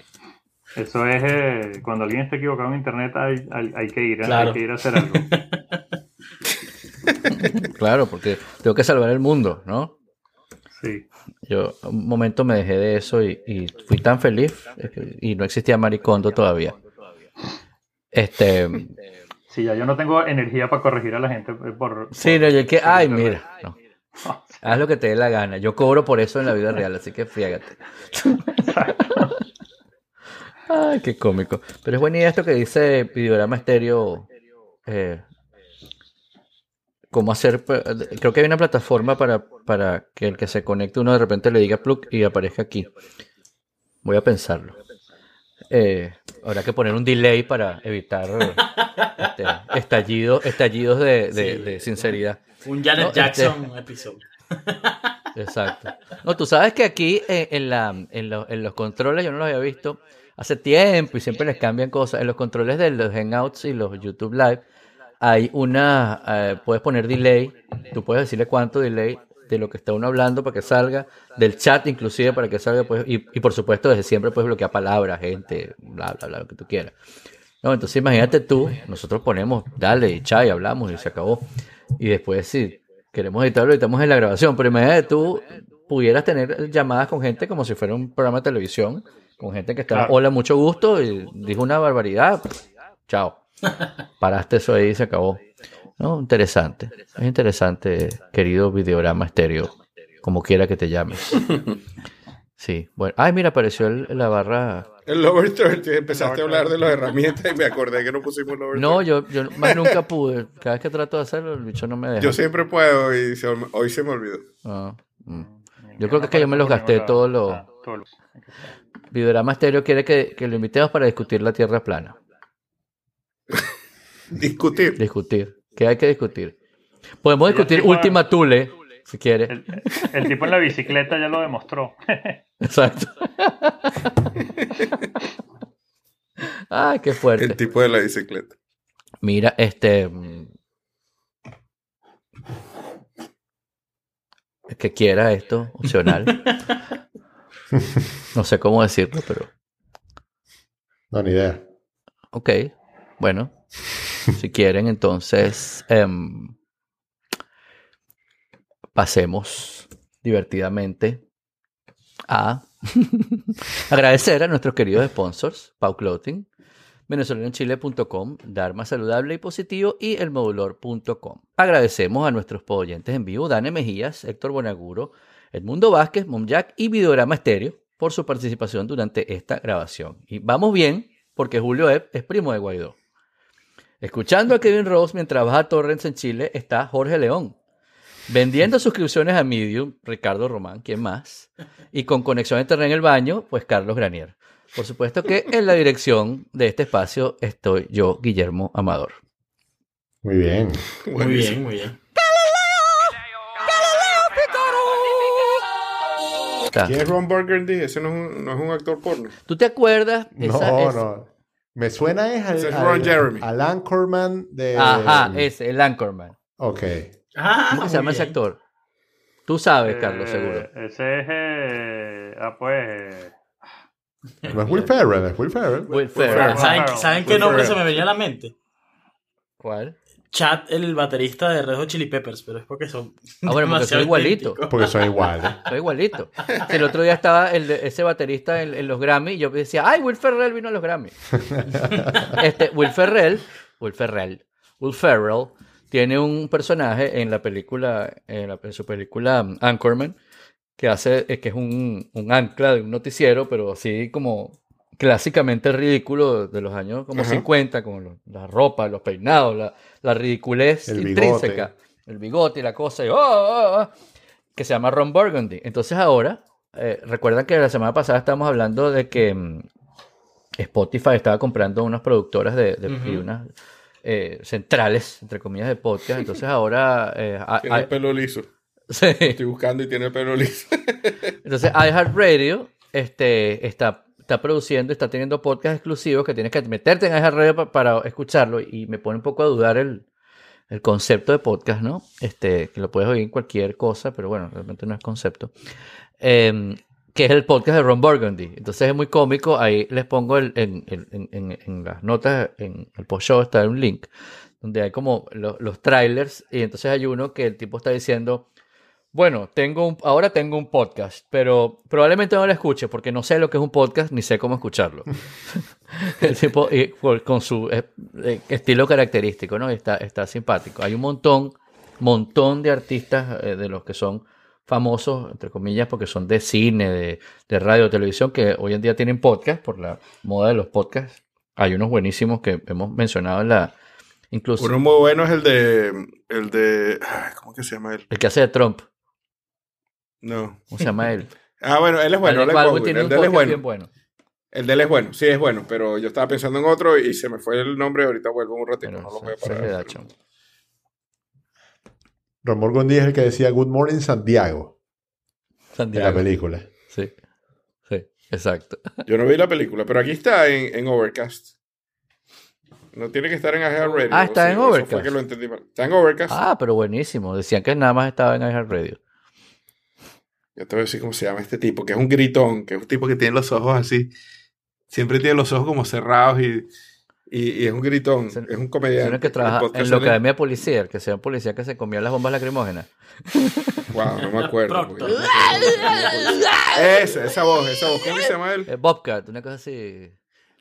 eso es eh, cuando alguien está equivocado en internet hay, hay, hay que ir, ¿eh? Claro. hay que ir a hacer algo. *laughs* *laughs* Claro, porque tengo que salvar el mundo, ¿no? Sí. Yo un momento me dejé de eso y, y fui tan feliz y no existía Maricondo todavía. Este, Sí, ya yo no tengo energía para corregir a la gente por... sí, no, yo que, ay, mira, no. haz lo que te dé la gana. Yo cobro por eso en la vida real, así que fíjate. *laughs* Ay, qué cómico. Pero es buena idea esto que dice Videograma Estéreo. eh, cómo hacer. Creo que hay una plataforma para, para que el que se conecte uno de repente le diga plug y aparezca aquí. Voy a pensarlo. Eh, habrá que poner un delay para evitar este, *laughs* estallidos, estallidos de, de- Sí. de sinceridad. Un Janet No, este- Jackson episodio. *laughs* Exacto. No, tú sabes que aquí eh, en, la, en, lo- en los controles, yo no los había visto hace tiempo y siempre les cambian cosas. En los controles de los Hangouts y los YouTube Live hay una, eh, puedes poner delay, tú puedes decirle cuánto delay de lo que está uno hablando para que salga, del chat inclusive para que salga, pues, y, y por supuesto desde siempre puedes bloquear palabras, gente, bla, bla, bla, lo que tú quieras. No, entonces imagínate tú, nosotros ponemos, dale, y chai, hablamos y se acabó. Y después si queremos editarlo, editamos en la grabación, pero imagínate tú pudieras tener llamadas con gente como si fuera un programa de televisión, con gente que está, Claro. hola, mucho gusto, y dijo una barbaridad, chao. Paraste eso ahí y se acabó. No, interesante. Es interesante, querido videograma estéreo, como quiera que te llames. *laughs* Sí, bueno. Ay, mira, apareció el- la barra. El Lover 30, empezaste a hablar de las herramientas y me acordé que no pusimos Lover No, 30. yo, yo más nunca pude. Cada vez que trato de hacerlo, el bicho no me deja. Yo siempre puedo y se- hoy se me olvidó. Ah, mm. Yo creo que es que yo me los gasté todos los- Ah, todos los- Videograma estéreo quiere que, que lo invitemos para discutir la Tierra plana. Discutir. Discutir. ¿Qué hay que discutir? Podemos discutir Última Tule, si quieres. El, el tipo en la bicicleta ya lo demostró. *laughs* Exacto. Ay, qué fuerte. El tipo de la bicicleta. Mira, este. mm, que quiera esto, opcional. *laughs* No sé cómo decirlo, pero. No, ni idea. Ok. Bueno. Si quieren, entonces. em, pasemos divertidamente a *laughs* agradecer a nuestros queridos sponsors, Pau Clothing, venezolanoenchile.com, Dharma Saludable y Positivo y elmodulor.com. Agradecemos a nuestros oyentes en vivo, Dane Mejías, Héctor Bonaguro, Edmundo Vázquez, Momjack y Videograma Estéreo por su participación durante esta grabación. Y vamos bien, porque Julio Epp es primo de Guaidó. Escuchando a Kevin Rose mientras baja Torrens en Chile está Jorge León. Vendiendo suscripciones a Medium, Ricardo Román, ¿quién más? Y con conexión a internet en el baño, pues Carlos Granier. Por supuesto que en la dirección de este espacio estoy yo, Guillermo Amador. Muy bien. Muy bien, muy bien. Está. ¿Quién es Ron Burgundy? Ese no es un, no es un actor porno. ¿Tú te acuerdas? No, Esa es- no. Me suena es al, es al- Ron Jeremy. al Anchorman de... Ajá, ese, el Anchorman. Ok. Ah, ¿Cómo se llama ese actor? Tú sabes, Eh, Carlos, seguro. Ese es. eh, ah, pues. eh, No es Will Ferrell, es Will Ferrell. Will Ferrell. ¿Saben. ¿saben qué Will nombre Ferrell. se me venía a la mente? ¿Cuál? Chad, el baterista de Red Hot Chili Peppers, pero es porque son. Ah, bueno, porque son igualitos. Porque son iguales. *laughs* Soy igualito. El otro día estaba el de- ese baterista en, en los Grammy y yo decía, ¡ay, Will Ferrell vino a los Grammy! *laughs* este, Will Ferrell, Will Ferrell, Will Ferrell tiene un personaje en la película, en, la- en su película um, Anchorman, que hace, que es un, un ancla de un noticiero, pero así como clásicamente ridículo de los años como Ajá. 50, con lo- la ropa, los peinados, la, la ridiculez El bigote. intrínseca, el bigote y la cosa, y, ¡oh, oh, oh! que se llama Ron Burgundy. Entonces ahora, eh, recuerdan que la semana pasada estábamos hablando de que mm, Spotify estaba comprando unas productoras de, de- y unas eh, centrales, entre comillas, de podcast. Entonces ahora... eh, a- Tiene a- el pelo liso. *laughs* sí. Estoy buscando y tiene el pelo liso. Entonces iHeartRadio este, está, está produciendo, está teniendo podcasts exclusivos que tienes que meterte en iHeartRadio pa- para escucharlo y me pone un poco a dudar el, el concepto de podcast, ¿no? Este, que lo puedes oír en cualquier cosa, pero bueno, realmente no es concepto. Em, que es el podcast de Ron Burgundy. Entonces es muy cómico. Ahí les pongo el, en, en- en- en- las notas, en el post show está un link donde hay como lo- los trailers y entonces hay uno que el tipo está diciendo, bueno, tengo un, ahora tengo un podcast, pero probablemente no lo escuche porque no sé lo que es un podcast ni sé cómo escucharlo. *laughs* *laughs* el tipo y por- con su eh, eh, estilo característico, ¿no? Está, está simpático. Hay un montón, montón de artistas eh, de los que son famosos, entre comillas, porque son de cine, de, de radio, televisión, que hoy en día tienen podcast por la moda de los podcasts. Hay unos buenísimos que hemos mencionado en la... Incluso Uno muy bueno es el de. El de. ¿Cómo que se llama él? el que hace de Trump. No. ¿Cómo se llama él? *laughs* Ah, bueno, él es bueno. Alec Alec Baldwin Baldwin, tiene El un de él es bueno. bien bueno. El de él es bueno, sí es bueno, pero yo estaba pensando en otro y se me fue el nombre. Ahorita vuelvo un ratito. Pero no lo voy a parar. Ron Burgundy es el que decía Good Morning Santiago en la película. Sí. Sí, exacto. *laughs* Yo no vi la película, pero aquí está en, en Overcast. No tiene que estar en iHeartRadio. Ah, está Sí, en Overcast. Fue que lo entendí mal. Está en Overcast. Ah, pero buenísimo. Decían que nada más estaba en iHeartRadio. Ya te voy a decir cómo se llama este tipo, que es un gritón, que es un tipo que tiene los ojos así. Siempre tiene los ojos como cerrados y, y, y es un gritón. Es un comediante. Tiene que podcast en la Academia de Policía, que sea un policía que se comía las bombas lacrimógenas. *laughs* Wow, no me acuerdo. Proctor. porque- Esa, esa voz, esa voz. ¿Cómo se llama él? Eh, Bobcat, una cosa así.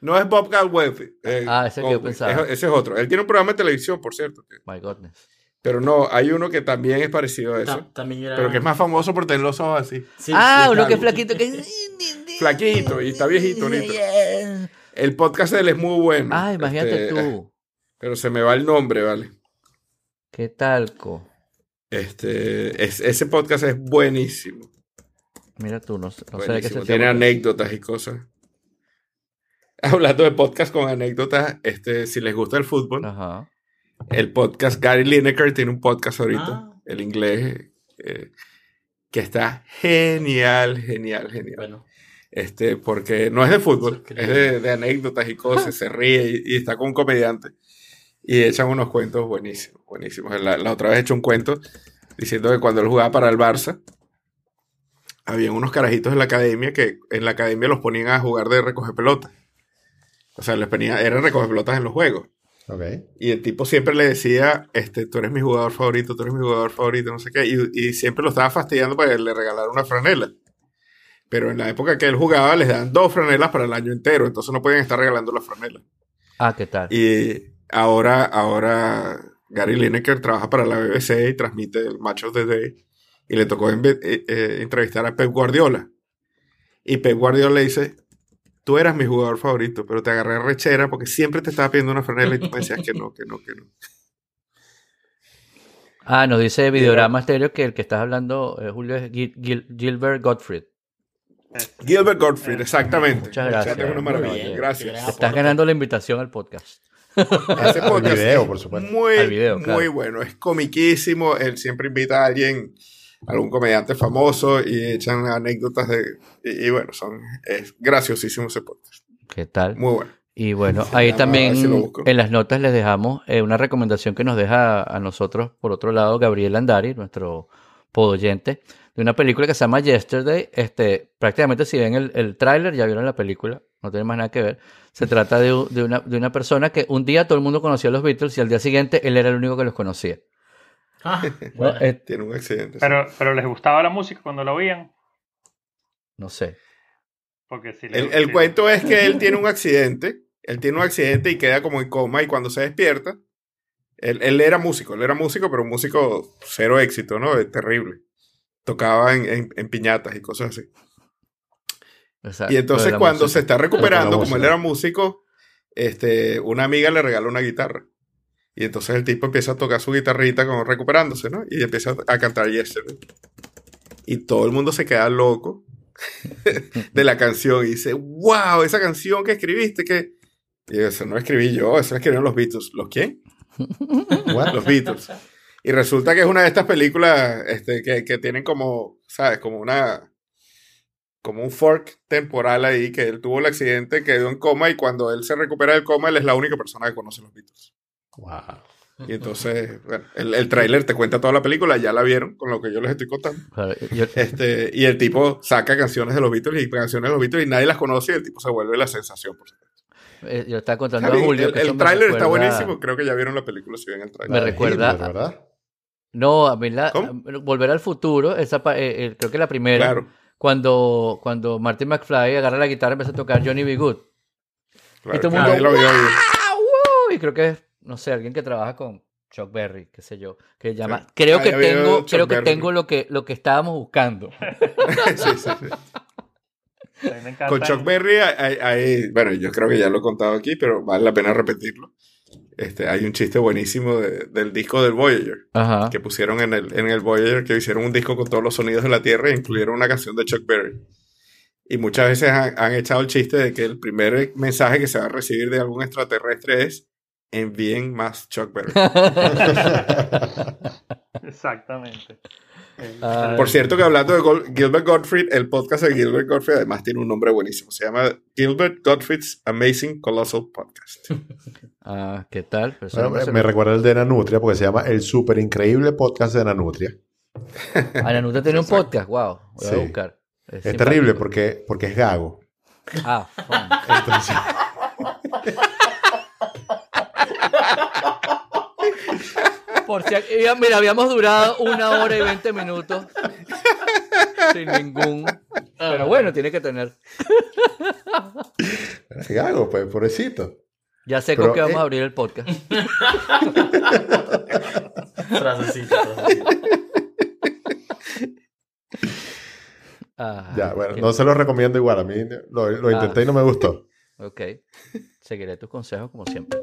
No es Bob Galweb. eh, Ah, ese que yo pensaba. Es- ese es otro. Él tiene un programa de televisión, por cierto. My goodness. Pero no, hay uno que también es parecido a eso. Ta- también era. Pero que es más famoso por tener los ojos así. Sí, ah, sí, uno que es flaquito, que *laughs* Flaquito y está viejito ahorita. *laughs* El podcast de él es muy bueno. Ah, imagínate Este, tú. *laughs* Pero se me va el nombre, ¿vale? ¿Qué talco? Este, es- ese podcast es buenísimo. Mira tú, no, sé- no sé de qué se. Tiene anécdotas y cosas. Hablando de podcast con anécdotas, este, si les gusta el fútbol, Ajá. El podcast Gary Lineker tiene un podcast ahorita, Ah. el inglés, eh, que está genial, genial, genial. Bueno, Este, porque no es de fútbol, es de, de anécdotas y cosas, se ríe y, y está con un comediante. Y echan unos cuentos buenísimos, buenísimos. La, la otra vez he hecho un cuento diciendo que cuando él jugaba para el Barça, había unos carajitos en la academia que en la academia los ponían a jugar de recoger pelotas. O sea, les ponía, eran recoger pelotas en los juegos. Ok. Y el tipo siempre le decía, este, tú eres mi jugador favorito, tú eres mi jugador favorito, no sé qué. Y, y siempre lo estaba fastidiando para que le regalara una franela. Pero en la época que él jugaba les daban dos franelas para el año entero, entonces no podían estar regalando la franela. Ah, ¿qué tal? Y ahora, ahora Gary Lineker trabaja para la BBC y transmite el Match of the Day. Y le tocó eh, eh, entrevistar a Pep Guardiola. Y Pep Guardiola le dice, tú eras mi jugador favorito, pero te agarré rechera porque siempre te estaba pidiendo una franela y tú me decías que no, que no, que no. *laughs* Ah, nos dice Videorama Stereo que el que estás hablando, eh, Julio, es Gil- Gil- Gilbert Gottfried. Gilbert Gottfried, exactamente. Muchas gracias. chat es una Muy maravilla. bien. Gracias. Estás ganando la invitación al podcast. *laughs* Ese Al podcast video, es por supuesto. Muy, bueno. Es comiquísimo. Él siempre invita a alguien, algún comediante famoso y echan anécdotas de. Y, y bueno, son, es graciosísimo ese podcast. ¿Qué tal? Muy bueno. Y bueno, ahí también si en las notas les dejamos eh, una recomendación que nos deja a nosotros, por otro lado, Gabriel Andari, nuestro podoyente, de una película que se llama Yesterday. Este, prácticamente si ven el, el tráiler, ya vieron la película, no tiene más nada que ver. Se trata de, de una, de una persona que un día todo el mundo conocía a los Beatles y al día siguiente él era el único que los conocía. *laughs* Ah. Eh, Tiene un accidente. sí. Pero, pero les gustaba la música cuando la oían. no sé. Porque si El, el cuento es que él *laughs* tiene un accidente. Él tiene un accidente y queda como en coma. Y cuando se despierta, él, él era músico. Él era músico, pero un músico cero éxito, ¿no? Es terrible. Tocaba en, en- en piñatas y cosas así. Exacto, Y entonces cuando música. se está recuperando, como él era músico, este, una amiga le regala una guitarra. Y entonces el tipo empieza a tocar su guitarrita como recuperándose, ¿no? Y empieza a cantar Yesterday. Y todo el mundo se queda loco *laughs* de la canción y dice, wow, esa canción que escribiste, que... Y eso no escribí yo, eso escribieron los Beatles. ¿Los quién? *laughs* What? Los Beatles. Y resulta que es una de estas películas este, que, que tienen como, ¿sabes? Como una. Como un fork temporal ahí, que él tuvo el accidente, quedó en coma y cuando él se recupera del coma, él es la única persona que conoce los Beatles. Wow. Y entonces, bueno, el, el tráiler te cuenta toda la película, ya la vieron con lo que yo les estoy contando. Este, y el tipo saca canciones de los Beatles y canciones de los Beatles y nadie las conoce y el tipo se vuelve la sensación. Por supuesto. eh, yo estaba contando Está a Julio el que el me tráiler está buenísimo, creo que ya vieron la película si ven el Me tráiler. De recuerda- Hitler, ¿verdad? No, a mí la, ¿Cómo? Volver al futuro, esa, eh, eh, creo que la primera, Claro, cuando, cuando Martin McFly agarra la guitarra y empieza a tocar Johnny B. Good. claro, Y todo el mundo, nadie lo vio bien. ¡Ah, woo! Y creo que es, no sé, alguien que trabaja con Chuck Berry, qué sé yo, que llama. Sí. Creo Ah, que tengo, creo que tengo lo que, lo que estábamos buscando. *laughs* Sí, sí, sí. me Con Chuck Berry, hay, hay- bueno, yo creo que ya lo he contado aquí, pero vale la pena repetirlo. este, hay un chiste buenísimo de- del disco del Voyager. Ajá. que pusieron en el, en el Voyager, que hicieron un disco con todos los sonidos de la Tierra e incluyeron una canción de Chuck Berry. Y muchas veces han, han echado el chiste de que el primer mensaje que se va a recibir de algún extraterrestre es envíen más Chuck Berry. *laughs* Exactamente. Ah, Por cierto que hablando de Gilbert Gottfried, el podcast de Gilbert Gottfried además tiene un nombre buenísimo. Se llama Gilbert Gottfried's Amazing Colossal Podcast. *laughs* ah, ¿Qué tal? Eso Bueno, no me recuerda el de Nanutria porque se llama El Super Increíble Podcast de Nanutria. Ah, Nanuta tiene un podcast, wow. Voy a buscar. Es terrible porque, porque es gago. Ah. Entonces, Por si mira, habíamos durado una hora y veinte minutos sin ningún. Pero bueno, tiene que tener. es gago, pues, pobrecito. Ya sé Pero, con qué vamos eh, a abrir el podcast. *laughs* Frasecita. Ah, Ya, bueno, qué- no se lo recomiendo igual. A mí lo, lo intenté y no me gustó. Ok. Seguiré tus consejos como siempre.